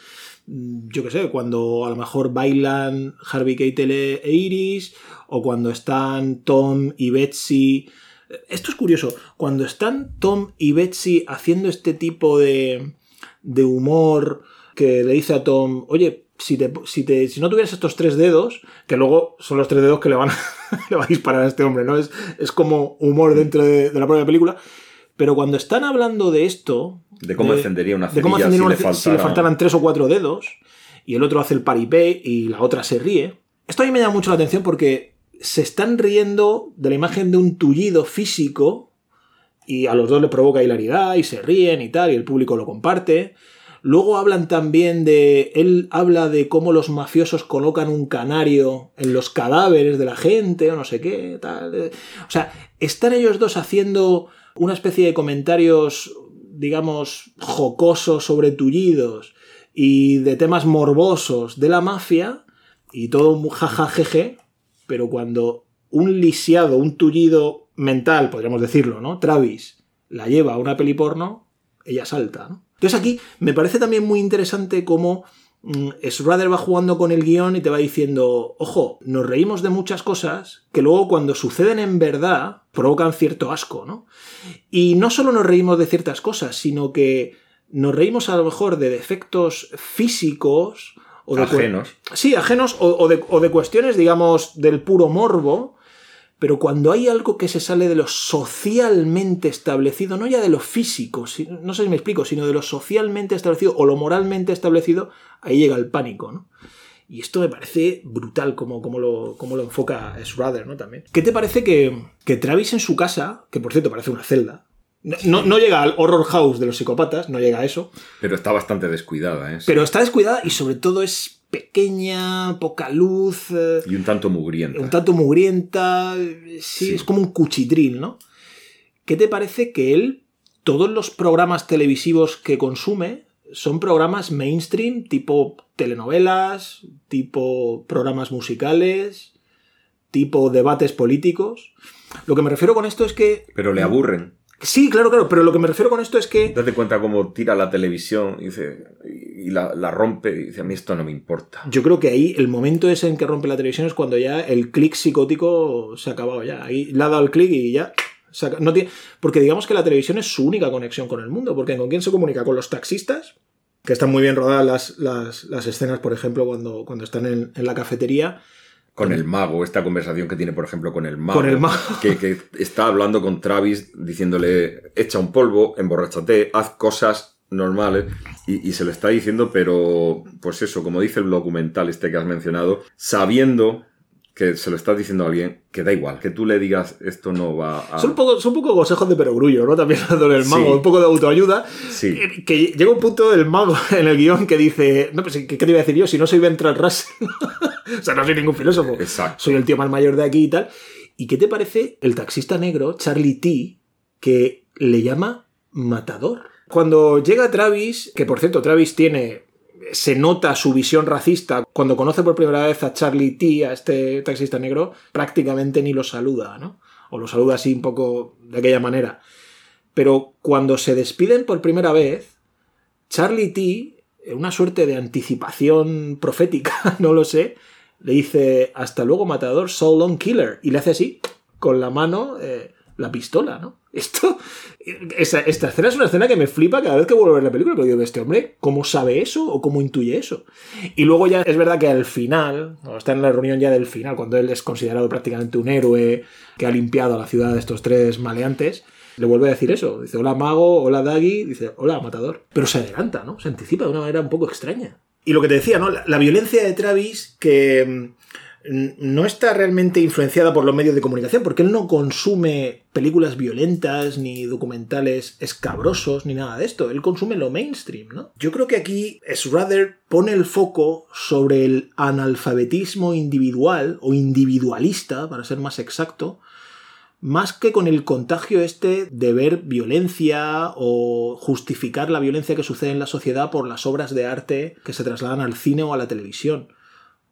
Speaker 1: Mm, yo qué sé, cuando a lo mejor bailan Harvey Keitel e Iris, o cuando están Tom y Betsy. Esto es curioso. Cuando están Tom y Betsy haciendo este tipo de de humor que le dice a Tom, oye, si, te, si, te, si no tuvieras estos tres dedos, que luego son los tres dedos que le van a, le va a disparar a este hombre, ¿no? Es, es como humor dentro de, de la propia película. Pero cuando están hablando de esto...
Speaker 2: De cómo
Speaker 1: de-
Speaker 2: encendería una
Speaker 1: de cómo
Speaker 2: cerilla
Speaker 1: encendería
Speaker 2: si,
Speaker 1: una
Speaker 2: le
Speaker 1: si le
Speaker 2: faltara-
Speaker 1: faltaran tres o cuatro dedos, y el otro hace el paripé y la otra se ríe. Esto a mí me llama mucho la atención porque se están riendo de la imagen de un tullido físico y a los dos le provoca hilaridad y se ríen y tal, y el público lo comparte. Luego hablan también de. Él habla de cómo los mafiosos colocan un canario en los cadáveres de la gente, o no sé qué, tal. O sea, están ellos dos haciendo una especie de comentarios, digamos, jocosos sobre tullidos y de temas morbosos de la mafia y todo un jajajeje, pero cuando un lisiado, un tullido mental, podríamos decirlo, ¿no? Travis la lleva a una peli porno, ella salta, ¿no? Entonces aquí me parece también muy interesante cómo mm, Schrader va jugando con el guion y te va diciendo, ojo, nos reímos de muchas cosas que luego cuando suceden en verdad provocan cierto asco, ¿no? Y no solo nos reímos de ciertas cosas, sino que nos reímos a lo mejor de defectos físicos o de
Speaker 2: Ajenos.
Speaker 1: Sí, ajenos o, o de, o de cuestiones, digamos, del puro morbo, pero cuando hay algo que se sale de lo socialmente establecido, no ya de lo físico, si- no sé si me explico, sino de lo socialmente establecido o lo moralmente establecido, ahí llega el pánico, ¿no? Y esto me parece brutal como, como, lo, como lo enfoca Schrader, ¿no? También. ¿Qué te parece que, que Travis en su casa, que por cierto parece una celda, no, no- no llega al horror house de los psicópatas, no llega a eso,
Speaker 2: Pero está bastante descuidada, ¿eh?
Speaker 1: pero está descuidada y sobre todo es pequeña, poca luz, eh,
Speaker 2: Y un tanto mugrienta.
Speaker 1: un tanto mugrienta, eh, sí,
Speaker 2: Sí.
Speaker 1: es como un cuchitril, ¿no? ¿Qué te parece que él, todos los programas televisivos que consume, son programas mainstream, tipo telenovelas, tipo programas musicales, tipo debates políticos? Lo que me refiero con esto es que...
Speaker 2: Pero le aburren.
Speaker 1: Sí, claro, claro, pero lo que me refiero con esto es que...
Speaker 2: Date cuenta cómo tira la televisión y, dice, y la, la rompe y dice, a mí esto no me importa.
Speaker 1: Yo creo que ahí el momento ese en que rompe la televisión es cuando ya el clic psicótico se ha acabado ya. Ahí le ha dado el clic y ya. no tiene, porque digamos que la televisión es su única conexión con el mundo. Porque ¿con quién se comunica? Con los taxistas, que están muy bien rodadas las, las- las escenas, por ejemplo, cuando, cuando están en, en la cafetería.
Speaker 2: Con el mago, esta conversación que tiene, por ejemplo, con el mago.
Speaker 1: Con el mago.
Speaker 2: Que, que está hablando con Travis, diciéndole, echa un polvo, emborráchate, haz cosas normales. Y, y se lo está diciendo, pero, pues eso, como dice el documental este que has mencionado, sabiendo que se lo estás diciendo a alguien, que da igual, que tú le digas, esto no va a...
Speaker 1: Son un poco, son un poco consejos de perogrullo, ¿no? También dándole el mago,
Speaker 2: Sí.
Speaker 1: un poco de autoayuda.
Speaker 2: Sí.
Speaker 1: Eh, Que llega un punto del mago en el guion que dice, no, pues, ¿qué, te iba a decir yo si no soy Bertrand Russell? o sea, no soy ningún filósofo.
Speaker 2: Exacto.
Speaker 1: Soy el tío más mayor de aquí y tal. ¿Y qué te parece el taxista negro, Charlie T, que le llama matador? Cuando llega Travis, que por cierto Travis tiene, se nota su visión racista, cuando conoce por primera vez a Charlie T, a este taxista negro, prácticamente ni lo saluda, ¿no? O lo saluda así un poco de aquella manera. Pero cuando se despiden por primera vez, Charlie T, en una suerte de anticipación profética, no lo sé, le dice, hasta luego matador, so long killer. Y le hace así, con la mano, eh, la pistola, ¿no? Esto, esa- esta escena es una escena que me flipa cada vez que vuelvo a ver la película, porque digo, este hombre, ¿cómo sabe eso o cómo intuye eso? Y luego ya es verdad que al final, o está en la reunión ya del final, cuando él es considerado prácticamente un héroe que ha limpiado a la ciudad de estos tres maleantes, le vuelve a decir eso. Dice, hola mago, hola Daggy, dice, hola matador. Pero se adelanta, ¿no? Se anticipa de una manera un poco extraña. Y lo que te decía, ¿no? La, violencia de Travis que mm, no está realmente influenciada por los medios de comunicación, porque él no consume películas violentas, ni documentales escabrosos, ni nada de esto. Él consume lo mainstream, ¿no? Yo creo que aquí Schrader pone el foco sobre el analfabetismo individual, o individualista, para ser más exacto, más que con el contagio este de ver violencia o justificar la violencia que sucede en la sociedad por las obras de arte que se trasladan al cine o a la televisión.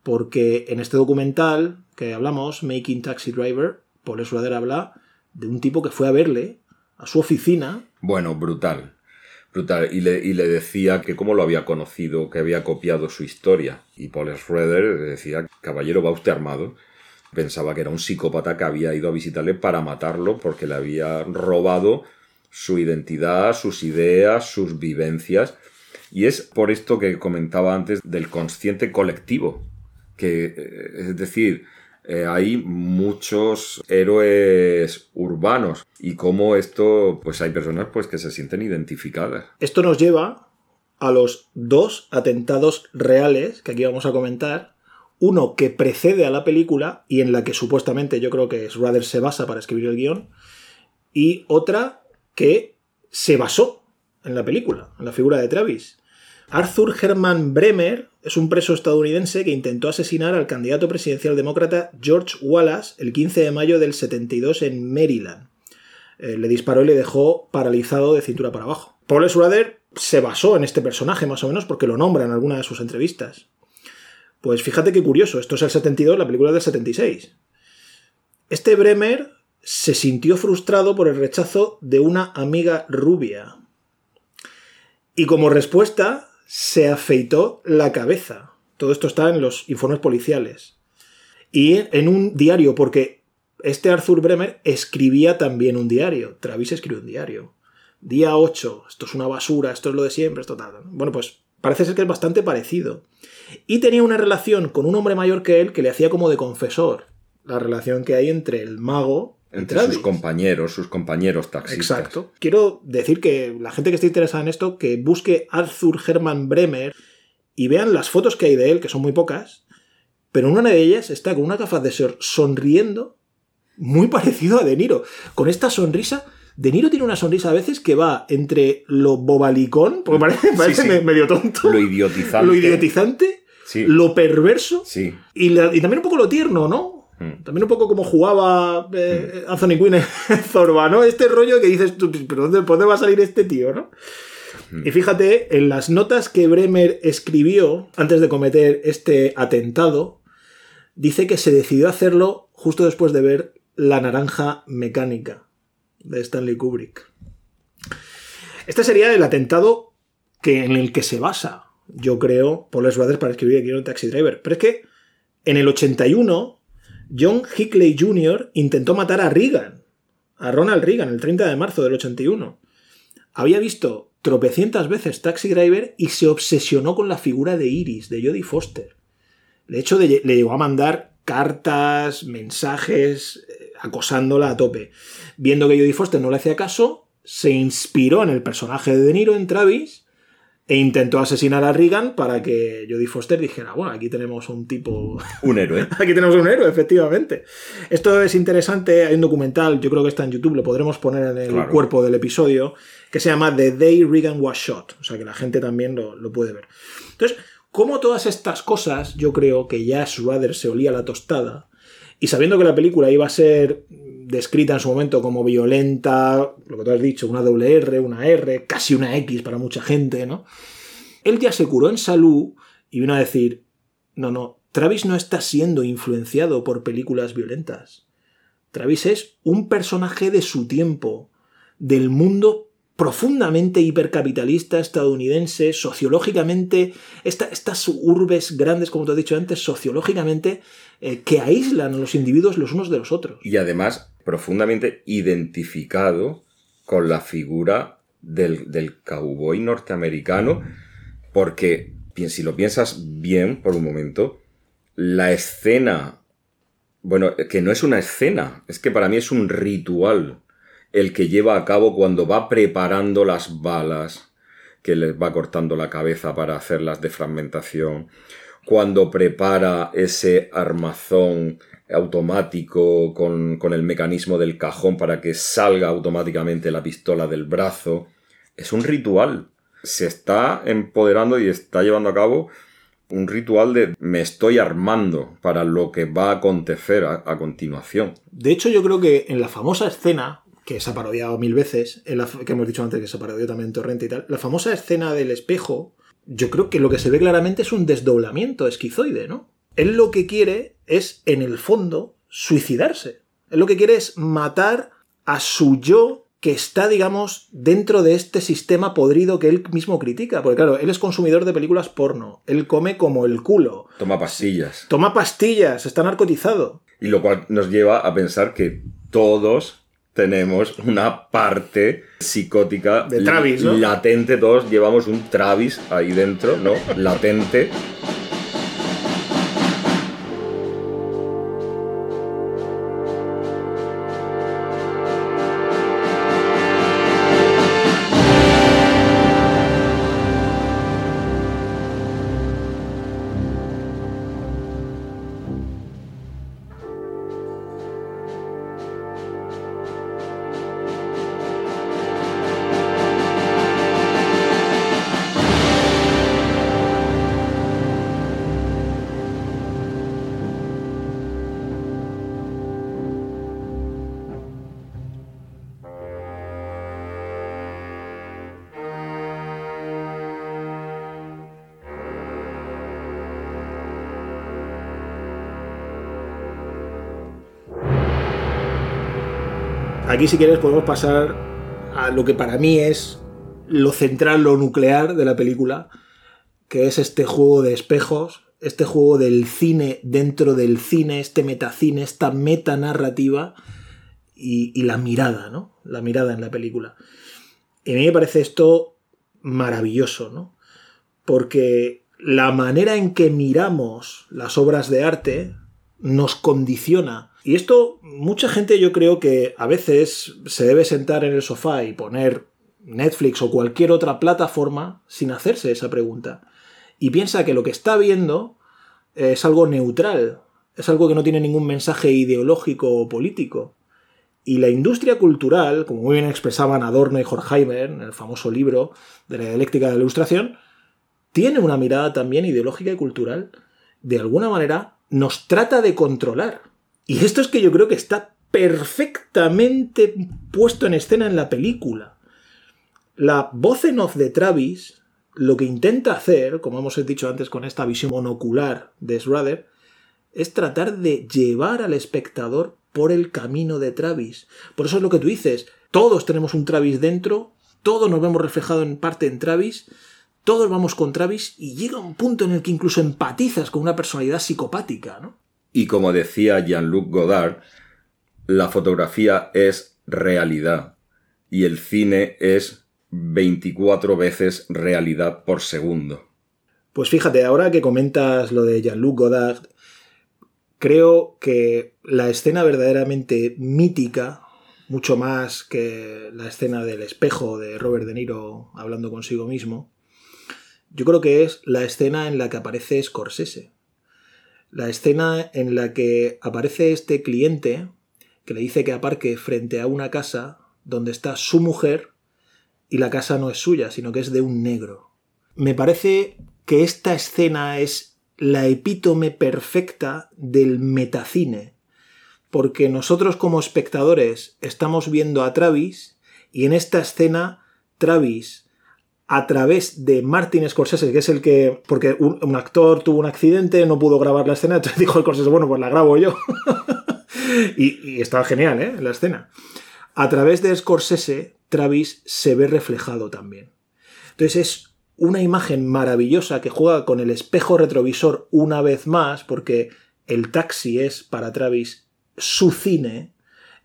Speaker 1: Porque en este documental que hablamos, Making Taxi Driver, Paul Schrader habla de un tipo que fue a verle a su oficina.
Speaker 2: Bueno, brutal. Brutal. Y le, y le decía que cómo lo había conocido, que había copiado su historia. Y Paul Schroeder decía, caballero, va usted armado. Pensaba que era un psicópata que había ido a visitarle para matarlo porque le había robado su identidad, sus ideas, sus vivencias. Y es por esto que comentaba antes del consciente colectivo, que eh, es decir, eh, hay muchos héroes urbanos y como esto, pues hay personas pues que se sienten identificadas.
Speaker 1: Esto nos lleva a los dos atentados reales que aquí vamos a comentar. Uno que precede a la película y en la que supuestamente yo creo que Schrader se basa para escribir el guion. Y otra que se basó en la película, en la figura de Travis. Arthur Herman Bremer es un preso estadounidense que intentó asesinar al candidato presidencial demócrata George Wallace el 15 de mayo del 72 en Maryland. Eh, le disparó y le dejó paralizado de cintura para abajo. Paul Schrader se basó en este personaje más o menos porque lo nombra en alguna de sus entrevistas. Pues fíjate qué curioso, esto es el 72, la película del 76. Este Bremer se sintió frustrado por el rechazo de una amiga rubia. Y como respuesta, se afeitó la cabeza. Todo esto está en los informes policiales. Y en un diario, porque este Arthur Bremer escribía también un diario. Travis escribió un diario. Día 8, esto es una basura, esto es lo de siempre, esto tal. Bueno, pues parece ser que es bastante parecido. Y tenía una relación con un hombre mayor que él que le hacía como de confesor. La relación que hay entre el mago
Speaker 2: entre sus compañeros, sus compañeros taxistas.
Speaker 1: Exacto. Quiero decir que la gente que esté interesada en esto, que busque Arthur Hermann Bremer y vean las fotos que hay de él, que son muy pocas, pero en una de ellas está con una gafas de ser sonriendo, muy parecido a De Niro. Con esta sonrisa, De Niro tiene una sonrisa a veces que va entre lo bobalicón, porque parece, medio tonto,
Speaker 2: lo idiotizante,
Speaker 1: lo idiotizante, lo perverso
Speaker 2: sí.
Speaker 1: y, y también un poco lo tierno, ¿no? Mm. También un poco como jugaba eh, mm. Anthony Quinn en Zorba, ¿no? Este rollo que dices tú, pero ¿dónde, ¿dónde va a salir este tío, no? Mm. Y fíjate, en las notas que Bremer escribió antes de cometer este atentado, dice que se decidió hacerlo justo después de ver La Naranja Mecánica de Stanley Kubrick. Este sería el atentado que, en el que se basa, yo creo, Paul Brothers para escribir el guion de Taxi Driver. Pero es que en el 81 John Hickley Jr. intentó matar a Reagan, a Ronald Reagan, el 30 de marzo del 81. Había visto tropecientas veces Taxi Driver y se obsesionó con la figura de Iris, de Jodie Foster. De hecho, le llegó a mandar cartas, mensajes, acosándola a tope. Viendo que Jodie Foster no le hacía caso, se inspiró en el personaje de De Niro en Travis e intentó asesinar a Reagan para que Jodie Foster dijera, bueno, aquí tenemos un tipo...
Speaker 2: Un héroe.
Speaker 1: aquí tenemos un héroe, efectivamente. Esto es interesante, hay un documental, yo creo que está en YouTube, lo podremos poner en el cuerpo del episodio, que se llama The Day Reagan Was Shot, o sea que la gente también lo, lo puede ver. Entonces, como todas estas cosas, yo creo que ya Schrader se olía la tostada, y sabiendo que la película iba a ser descrita en su momento como violenta, lo que tú has dicho, una doble R, una R, casi una X para mucha gente, ¿no? Él ya se curó en salud y vino a decir, no, no, Travis no está siendo influenciado por películas violentas. Travis es un personaje de su tiempo, del mundo profundamente hipercapitalista estadounidense, sociológicamente, estas urbes grandes, como te he dicho antes, sociológicamente, eh, que aíslan a los individuos los unos de los otros.
Speaker 2: Y además, profundamente identificado con la figura del, del cowboy norteamericano, porque si lo piensas bien por un momento, la escena, bueno, que no es una escena, es que para mí es un ritual el que lleva a cabo cuando va preparando las balas, que les va cortando la cabeza para hacerlas de fragmentación, cuando prepara ese armazón automático con, con, el mecanismo del cajón para que salga automáticamente la pistola del brazo. Es un ritual. Se está empoderando y está llevando a cabo un ritual de me estoy armando para lo que va a acontecer a, continuación.
Speaker 1: De hecho, yo creo que en la famosa escena que se ha parodiado mil veces, que hemos dicho antes que se parodió también en Torrente y tal, la famosa escena del espejo, yo creo que lo que se ve claramente es un desdoblamiento esquizoide, ¿no? Él lo que quiere es, en el fondo, suicidarse. Él lo que quiere es matar a su yo que está, digamos, dentro de este sistema podrido que él mismo critica. Porque claro, él es consumidor de películas porno. Él come como el culo.
Speaker 2: Toma pastillas.
Speaker 1: Toma pastillas, está narcotizado.
Speaker 2: Y lo cual nos lleva a pensar que todos tenemos una parte psicótica
Speaker 1: De Travis, ¿no?
Speaker 2: latente. Todos llevamos un Travis ahí dentro, ¿no? Latente.
Speaker 1: Aquí, si quieres, podemos pasar a lo que para mí es lo central, lo nuclear de la película, que es este juego de espejos, este juego del cine dentro del cine, este metacine, esta metanarrativa y, y la mirada, ¿no? La mirada en la película. Y a mí me parece esto maravilloso, ¿no? Porque la manera en que miramos las obras de arte nos condiciona. Y esto, mucha gente yo creo que a veces se debe sentar en el sofá y poner Netflix o cualquier otra plataforma sin hacerse esa pregunta. Y piensa que lo que está viendo es algo neutral, es algo que no tiene ningún mensaje ideológico o político. Y la industria cultural, como muy bien expresaban Adorno y Horkheimer en el famoso libro de la dialéctica de la ilustración, tiene una mirada también ideológica y cultural. De alguna manera nos trata de controlar. Y esto es que yo creo que está perfectamente puesto en escena en la película. La voz en off de Travis lo que intenta hacer, como hemos dicho antes con esta visión monocular de Schrader, es tratar de llevar al espectador por el camino de Travis. Por eso es lo que tú dices, todos tenemos un Travis dentro, todos nos vemos reflejados en parte en Travis, todos vamos con Travis y llega un punto en el que incluso empatizas con una personalidad psicopática, ¿no?
Speaker 2: Y como decía Jean-Luc Godard, la fotografía es realidad y el cine es 24 veces realidad por segundo.
Speaker 1: Pues fíjate, ahora que comentas lo de Jean-Luc Godard, creo que la escena verdaderamente mítica, mucho más que la escena del espejo de Robert De Niro hablando consigo mismo, yo creo que es la escena en la que aparece Scorsese. La escena en la que aparece este cliente que le dice que aparque frente a una casa donde está su mujer y la casa no es suya, sino que es de un negro. Me parece que esta escena es la epítome perfecta del metacine, porque nosotros como espectadores estamos viendo a Travis y en esta escena Travis a través de Martin Scorsese, que es el que. Porque un, actor tuvo un accidente, no pudo grabar la escena, entonces dijo Scorsese, bueno, pues la grabo yo. y, y estaba genial, ¿eh? La escena. A través de Scorsese, Travis se ve reflejado también. Entonces es una imagen maravillosa que juega con el espejo retrovisor una vez más, porque el taxi es para Travis su cine.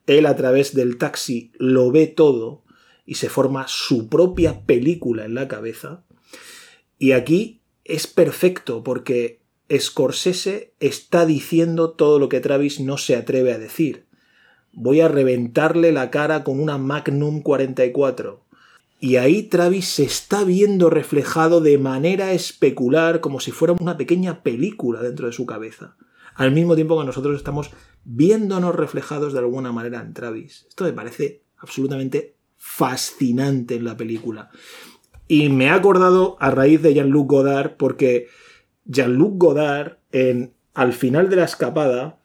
Speaker 1: Él a través del taxi lo ve todo y se forma su propia película en la cabeza. Y aquí es perfecto porque Scorsese está diciendo todo lo que Travis no se atreve a decir. Voy a reventarle la cara con una Magnum 44. Y ahí Travis se está viendo reflejado de manera especular como si fuera una pequeña película dentro de su cabeza. Al mismo tiempo que nosotros estamos viéndonos reflejados de alguna manera en Travis. Esto me parece absolutamente fascinante en la película. Y me he acordado a raíz de Jean-Luc Godard porque Jean-Luc Godard en al final de la escapada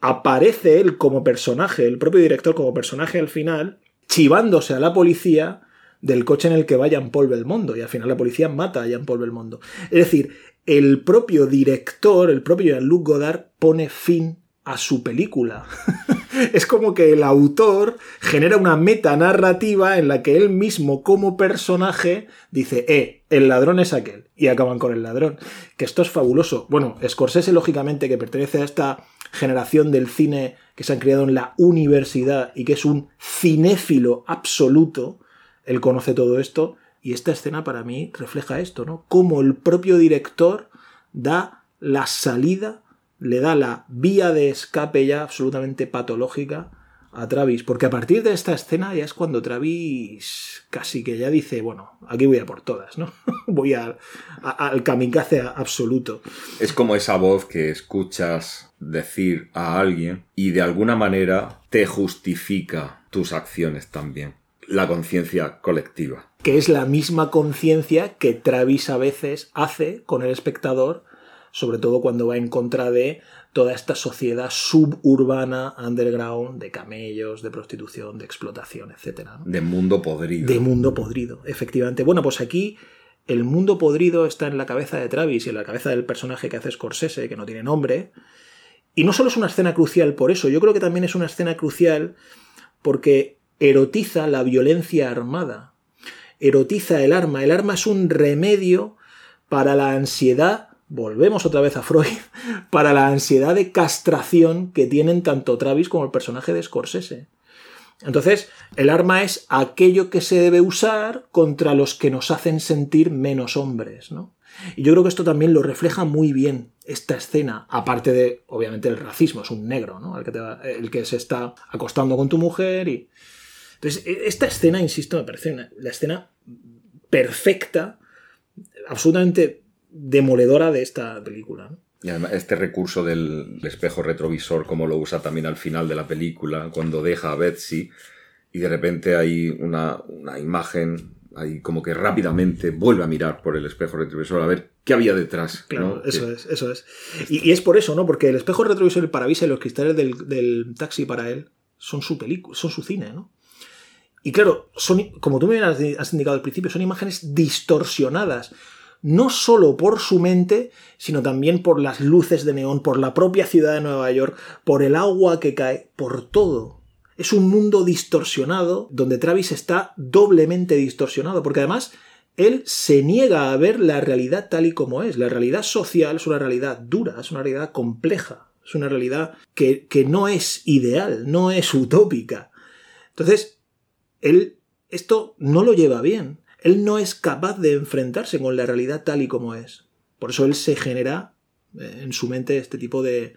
Speaker 1: aparece él como personaje, el propio director como personaje al final, chivándose a la policía del coche en el que va Jean-Paul Belmondo y al final la policía mata a Jean-Paul Belmondo. Es decir, el propio director, el propio Jean-Luc Godard pone fin a su película. es como que el autor genera una metanarrativa en la que él mismo como personaje dice, eh, el ladrón es aquel, y acaban con el ladrón. Que esto es fabuloso. Bueno, Scorsese, lógicamente, que pertenece a esta generación del cine que se han criado en la universidad y que es un cinéfilo absoluto, él conoce todo esto, y esta escena para mí refleja esto, ¿no? Cómo el propio director da la salida le da la vía de escape ya absolutamente patológica a Travis, porque a partir de esta escena ya es cuando Travis casi que ya dice, bueno, aquí voy a por todas, ¿no? voy al kamikaze absoluto.
Speaker 2: Es como esa voz que escuchas decir a alguien y de alguna manera te justifica tus acciones también. La conciencia colectiva.
Speaker 1: Que es la misma conciencia que Travis a veces hace con el espectador sobre todo cuando va en contra de toda esta sociedad suburbana, underground, de camellos, de prostitución, de explotación, etc.
Speaker 2: De mundo podrido.
Speaker 1: De mundo podrido, efectivamente. Bueno, pues aquí el mundo podrido está en la cabeza de Travis y en la cabeza del personaje que hace Scorsese, que no tiene nombre. Y no solo es una escena crucial por eso, yo creo que también es una escena crucial porque erotiza la violencia armada, erotiza el arma. El arma es un remedio para la ansiedad volvemos otra vez a Freud, para la ansiedad de castración que tienen tanto Travis como el personaje de Scorsese. Entonces, el arma es aquello que se debe usar contra los que nos hacen sentir menos hombres, ¿no? Y yo creo que esto también lo refleja muy bien esta escena, aparte de, obviamente, el racismo, es un negro, ¿no? El que, se está acostando con tu mujer y... Entonces, e, esta escena, insisto, me parece la escena perfecta, absolutamente demoledora de esta película.
Speaker 2: Y además este recurso del espejo retrovisor, como lo usa también al final de la película, cuando deja a Betsy y de repente hay una, imagen ahí como que rápidamente vuelve a mirar por el espejo retrovisor a ver qué había detrás.
Speaker 1: Claro, eso es, eso es. Y, es por eso, ¿no? Porque el espejo retrovisor, el parabrisas y los cristales del, taxi para él son su película, son su cine, ¿no? Y claro, son, como tú me has indicado al principio, son imágenes distorsionadas no solo por su mente, sino también por las luces de neón, por la propia ciudad de Nueva York, por el agua que cae, por todo. Es un mundo distorsionado donde Travis está doblemente distorsionado, porque además él se niega a ver la realidad tal y como es. La realidad social es una realidad dura, es una realidad compleja, es una realidad que, que no es ideal, no es utópica. Entonces, él esto no lo lleva bien. Él no es capaz de enfrentarse con la realidad tal y como es. Por eso él se genera eh, en su mente este tipo de,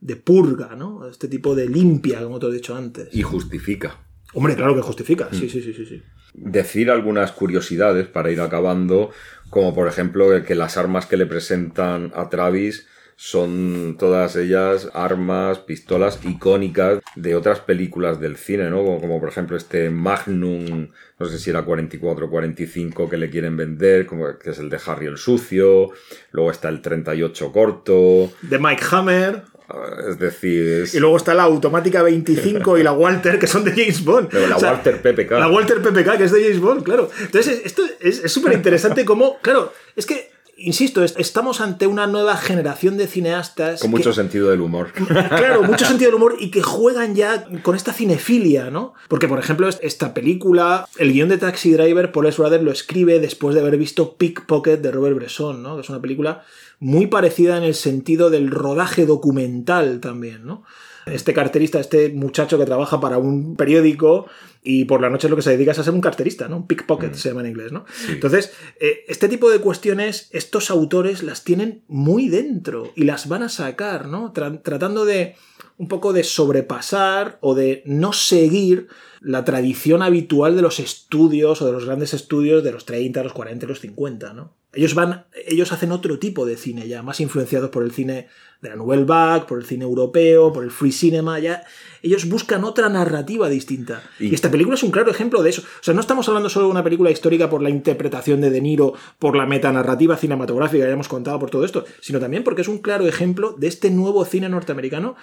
Speaker 1: de purga, ¿no? Este tipo de limpia, como te he dicho antes.
Speaker 2: Y justifica.
Speaker 1: Hombre, claro que justifica, sí, mm. sí, sí, sí, sí.
Speaker 2: Decir algunas curiosidades para ir acabando, como por ejemplo que las armas que le presentan a Travis son todas ellas armas, pistolas icónicas de otras películas del cine, ¿no? Como, por ejemplo este Magnum, no sé si era 44 o 45 que le quieren vender, como, que es el de Harry el Sucio, luego está el 38 corto.
Speaker 1: De Mike Hammer.
Speaker 2: Ah, es decir,
Speaker 1: Y luego está la automática 25 y la Walter, que son de James Bond.
Speaker 2: la Walter PPK.
Speaker 1: La Walter PPK, que es de James Bond, claro. Entonces, esto es súper interesante como, claro, es que insisto, estamos ante una nueva generación de cineastas.
Speaker 2: Con mucho sentido del humor.
Speaker 1: Claro, mucho sentido del humor y que juegan ya con esta cinefilia, ¿no? Porque, por ejemplo, esta película, el guion de Taxi Driver, Paul S. Lo escribe después de haber visto Pickpocket de Robert Bresson, ¿no? Que es una película muy parecida en el sentido del rodaje documental también, ¿no? Este carterista, este muchacho que trabaja para un periódico y por la noche lo que se dedica es a ser un carterista, ¿no? Un pickpocket mm. se llama en inglés, ¿no? Entonces, eh, este tipo de cuestiones, estos autores las tienen muy dentro y las van a sacar, ¿no? tratando de un poco de sobrepasar o de no seguir la tradición habitual de los estudios o de los grandes estudios de los 30, los 40, los 50, ¿no? Ellos van, ellos hacen otro tipo de cine ya, más influenciados por el cine de la Nouvelle Vague, por el cine europeo, por el free cinema, ya ellos buscan otra narrativa distinta. Y, esta película es un claro ejemplo de eso. O sea, no estamos hablando solo de una película histórica por la interpretación de De Niro, por la metanarrativa cinematográfica que hemos contado, por todo esto, sino también porque es un claro ejemplo de este nuevo cine norteamericano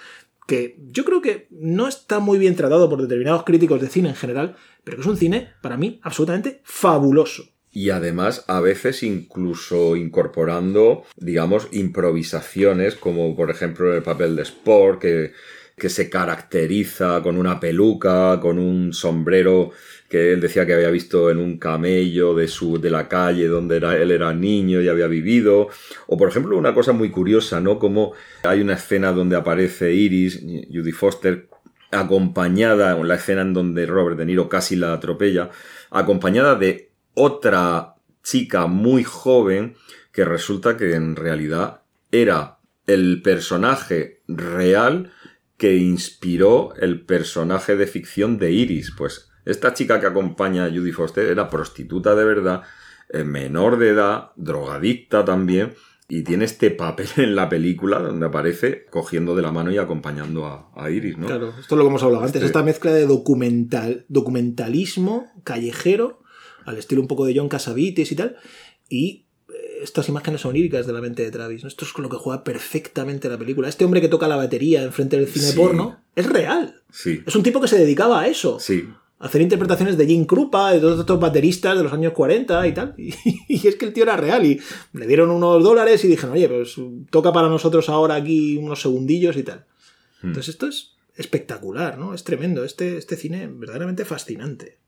Speaker 1: que yo creo que no está muy bien tratado por determinados críticos de cine en general, pero que es un cine, para mí, absolutamente fabuloso.
Speaker 2: Y además, a veces incluso incorporando, digamos, improvisaciones, como por ejemplo el papel de Sport, que que se caracteriza con una peluca, con un sombrero que él decía que había visto en un camello de, su, de la calle donde era, él era niño y había vivido. O por ejemplo, una cosa muy curiosa, ¿no? Como hay una escena donde aparece Iris, Judy Foster, acompañada, en la escena en donde Robert De Niro casi la atropella, acompañada de otra chica muy joven que resulta que en realidad era el personaje real que inspiró el personaje de ficción de Iris. Pues esta chica que acompaña a Judy Foster era prostituta de verdad, eh, menor de edad, drogadicta también, y tiene este papel en la película donde aparece cogiendo de la mano y acompañando a, Iris, ¿no?
Speaker 1: Claro, esto es lo que hemos hablado antes, este esta mezcla de documental, documentalismo callejero, al estilo un poco de John Casavites y tal, y eh, estas imágenes oníricas de la mente de Travis. Esto es con lo que juega perfectamente la película. Este hombre que toca la batería enfrente del cine porno es real.
Speaker 2: Sí.
Speaker 1: Es un tipo que se dedicaba a eso.
Speaker 2: Sí
Speaker 1: hacer interpretaciones de Jim Krupa, de todos estos bateristas de los años 40 y tal. Y, es que el tío era real y le dieron unos dólares y dijeron, oye, pues toca para nosotros ahora aquí unos segundillos y tal. Hmm. Entonces esto es espectacular, ¿no? Es tremendo. Este, este cine verdaderamente fascinante.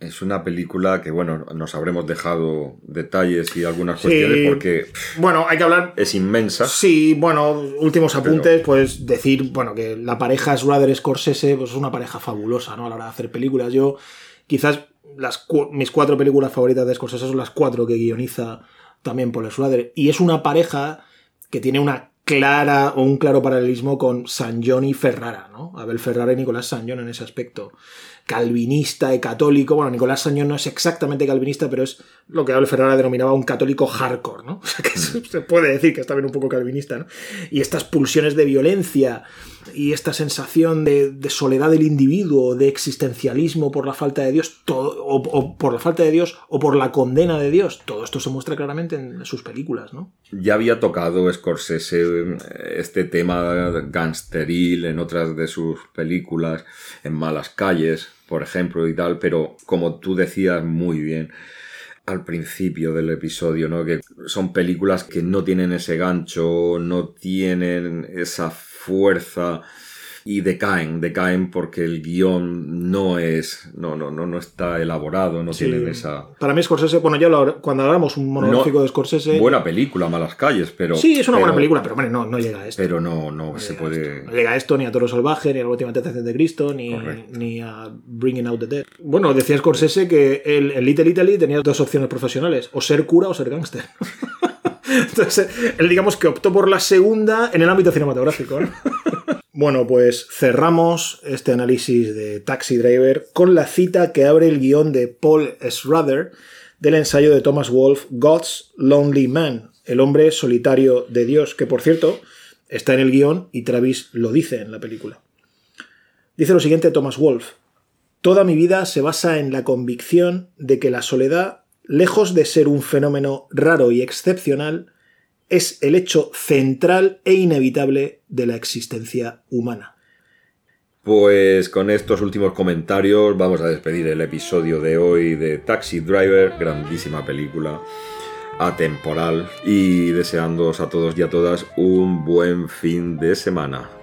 Speaker 2: Es una película que, bueno, nos habremos dejado detalles y algunas cuestiones porque.
Speaker 1: Bueno, hay que hablar.
Speaker 2: Es inmensa.
Speaker 1: Sí, bueno, últimos apuntes, pues decir, bueno, que la pareja Schrader Scorsese pues es una pareja fabulosa, ¿no? A la hora de hacer películas. Yo, quizás, las mis cuatro películas favoritas de Scorsese son las cuatro que guioniza también Paul Schrader. Y es una pareja que tiene una clara o un claro paralelismo con San John y Ferrara, ¿no? Abel Ferrara y Nicolás San John en ese aspecto calvinista y católico. Bueno, Nicolás Sañón no es exactamente calvinista, pero es lo que Abel Ferrara denominaba un católico hardcore, ¿no? O sea, que se puede decir que está bien un poco calvinista, ¿no? Y estas pulsiones de violencia y esta sensación de, soledad del individuo, de existencialismo por la falta de Dios, todo, o, por la falta de Dios o por la condena de Dios, todo esto se muestra claramente en sus películas, ¿no?
Speaker 2: Ya había tocado Scorsese eh, este tema gangsteril en otras de sus películas, en Malas Calles, por ejemplo, y tal, pero como tú decías muy bien al principio del episodio, ¿no? Que son películas que no tienen ese gancho, no tienen esa fuerza y decaen, decaen porque el guion no es, no, no, no, no está elaborado, no tienen esa...
Speaker 1: Para mí Scorsese, bueno, ya cuando hablamos un monográfico de Scorsese...
Speaker 2: Buena película, Malas Calles, pero...
Speaker 1: Sí, es una buena película, pero bueno, no, no llega a esto.
Speaker 2: Pero no, no, se puede...
Speaker 1: No llega a esto ni a Toro Salvaje, ni a La Última Tentación de Cristo, ni, ni a Bringing Out the Dead. Bueno, decía Scorsese que el, el Little Italy tenía dos opciones profesionales, o ser cura o ser gángster. Entonces, él digamos que optó por la segunda en el ámbito cinematográfico. Bueno, pues cerramos este análisis de Taxi Driver con la cita que abre el guion de Paul Schrader del ensayo de Thomas Wolfe, God's Lonely Man, el hombre solitario de Dios, que por cierto está en el guion y Travis lo dice en la película. Dice lo siguiente Thomas Wolfe, Toda mi vida se basa en la convicción de que la soledad, lejos de ser un fenómeno raro y excepcional, es el hecho central e inevitable de la existencia humana.
Speaker 2: Pues con estos últimos comentarios vamos a despedir el episodio de hoy de Taxi Driver, grandísima película, atemporal, y deseándoos a todos y a todas un buen fin de semana.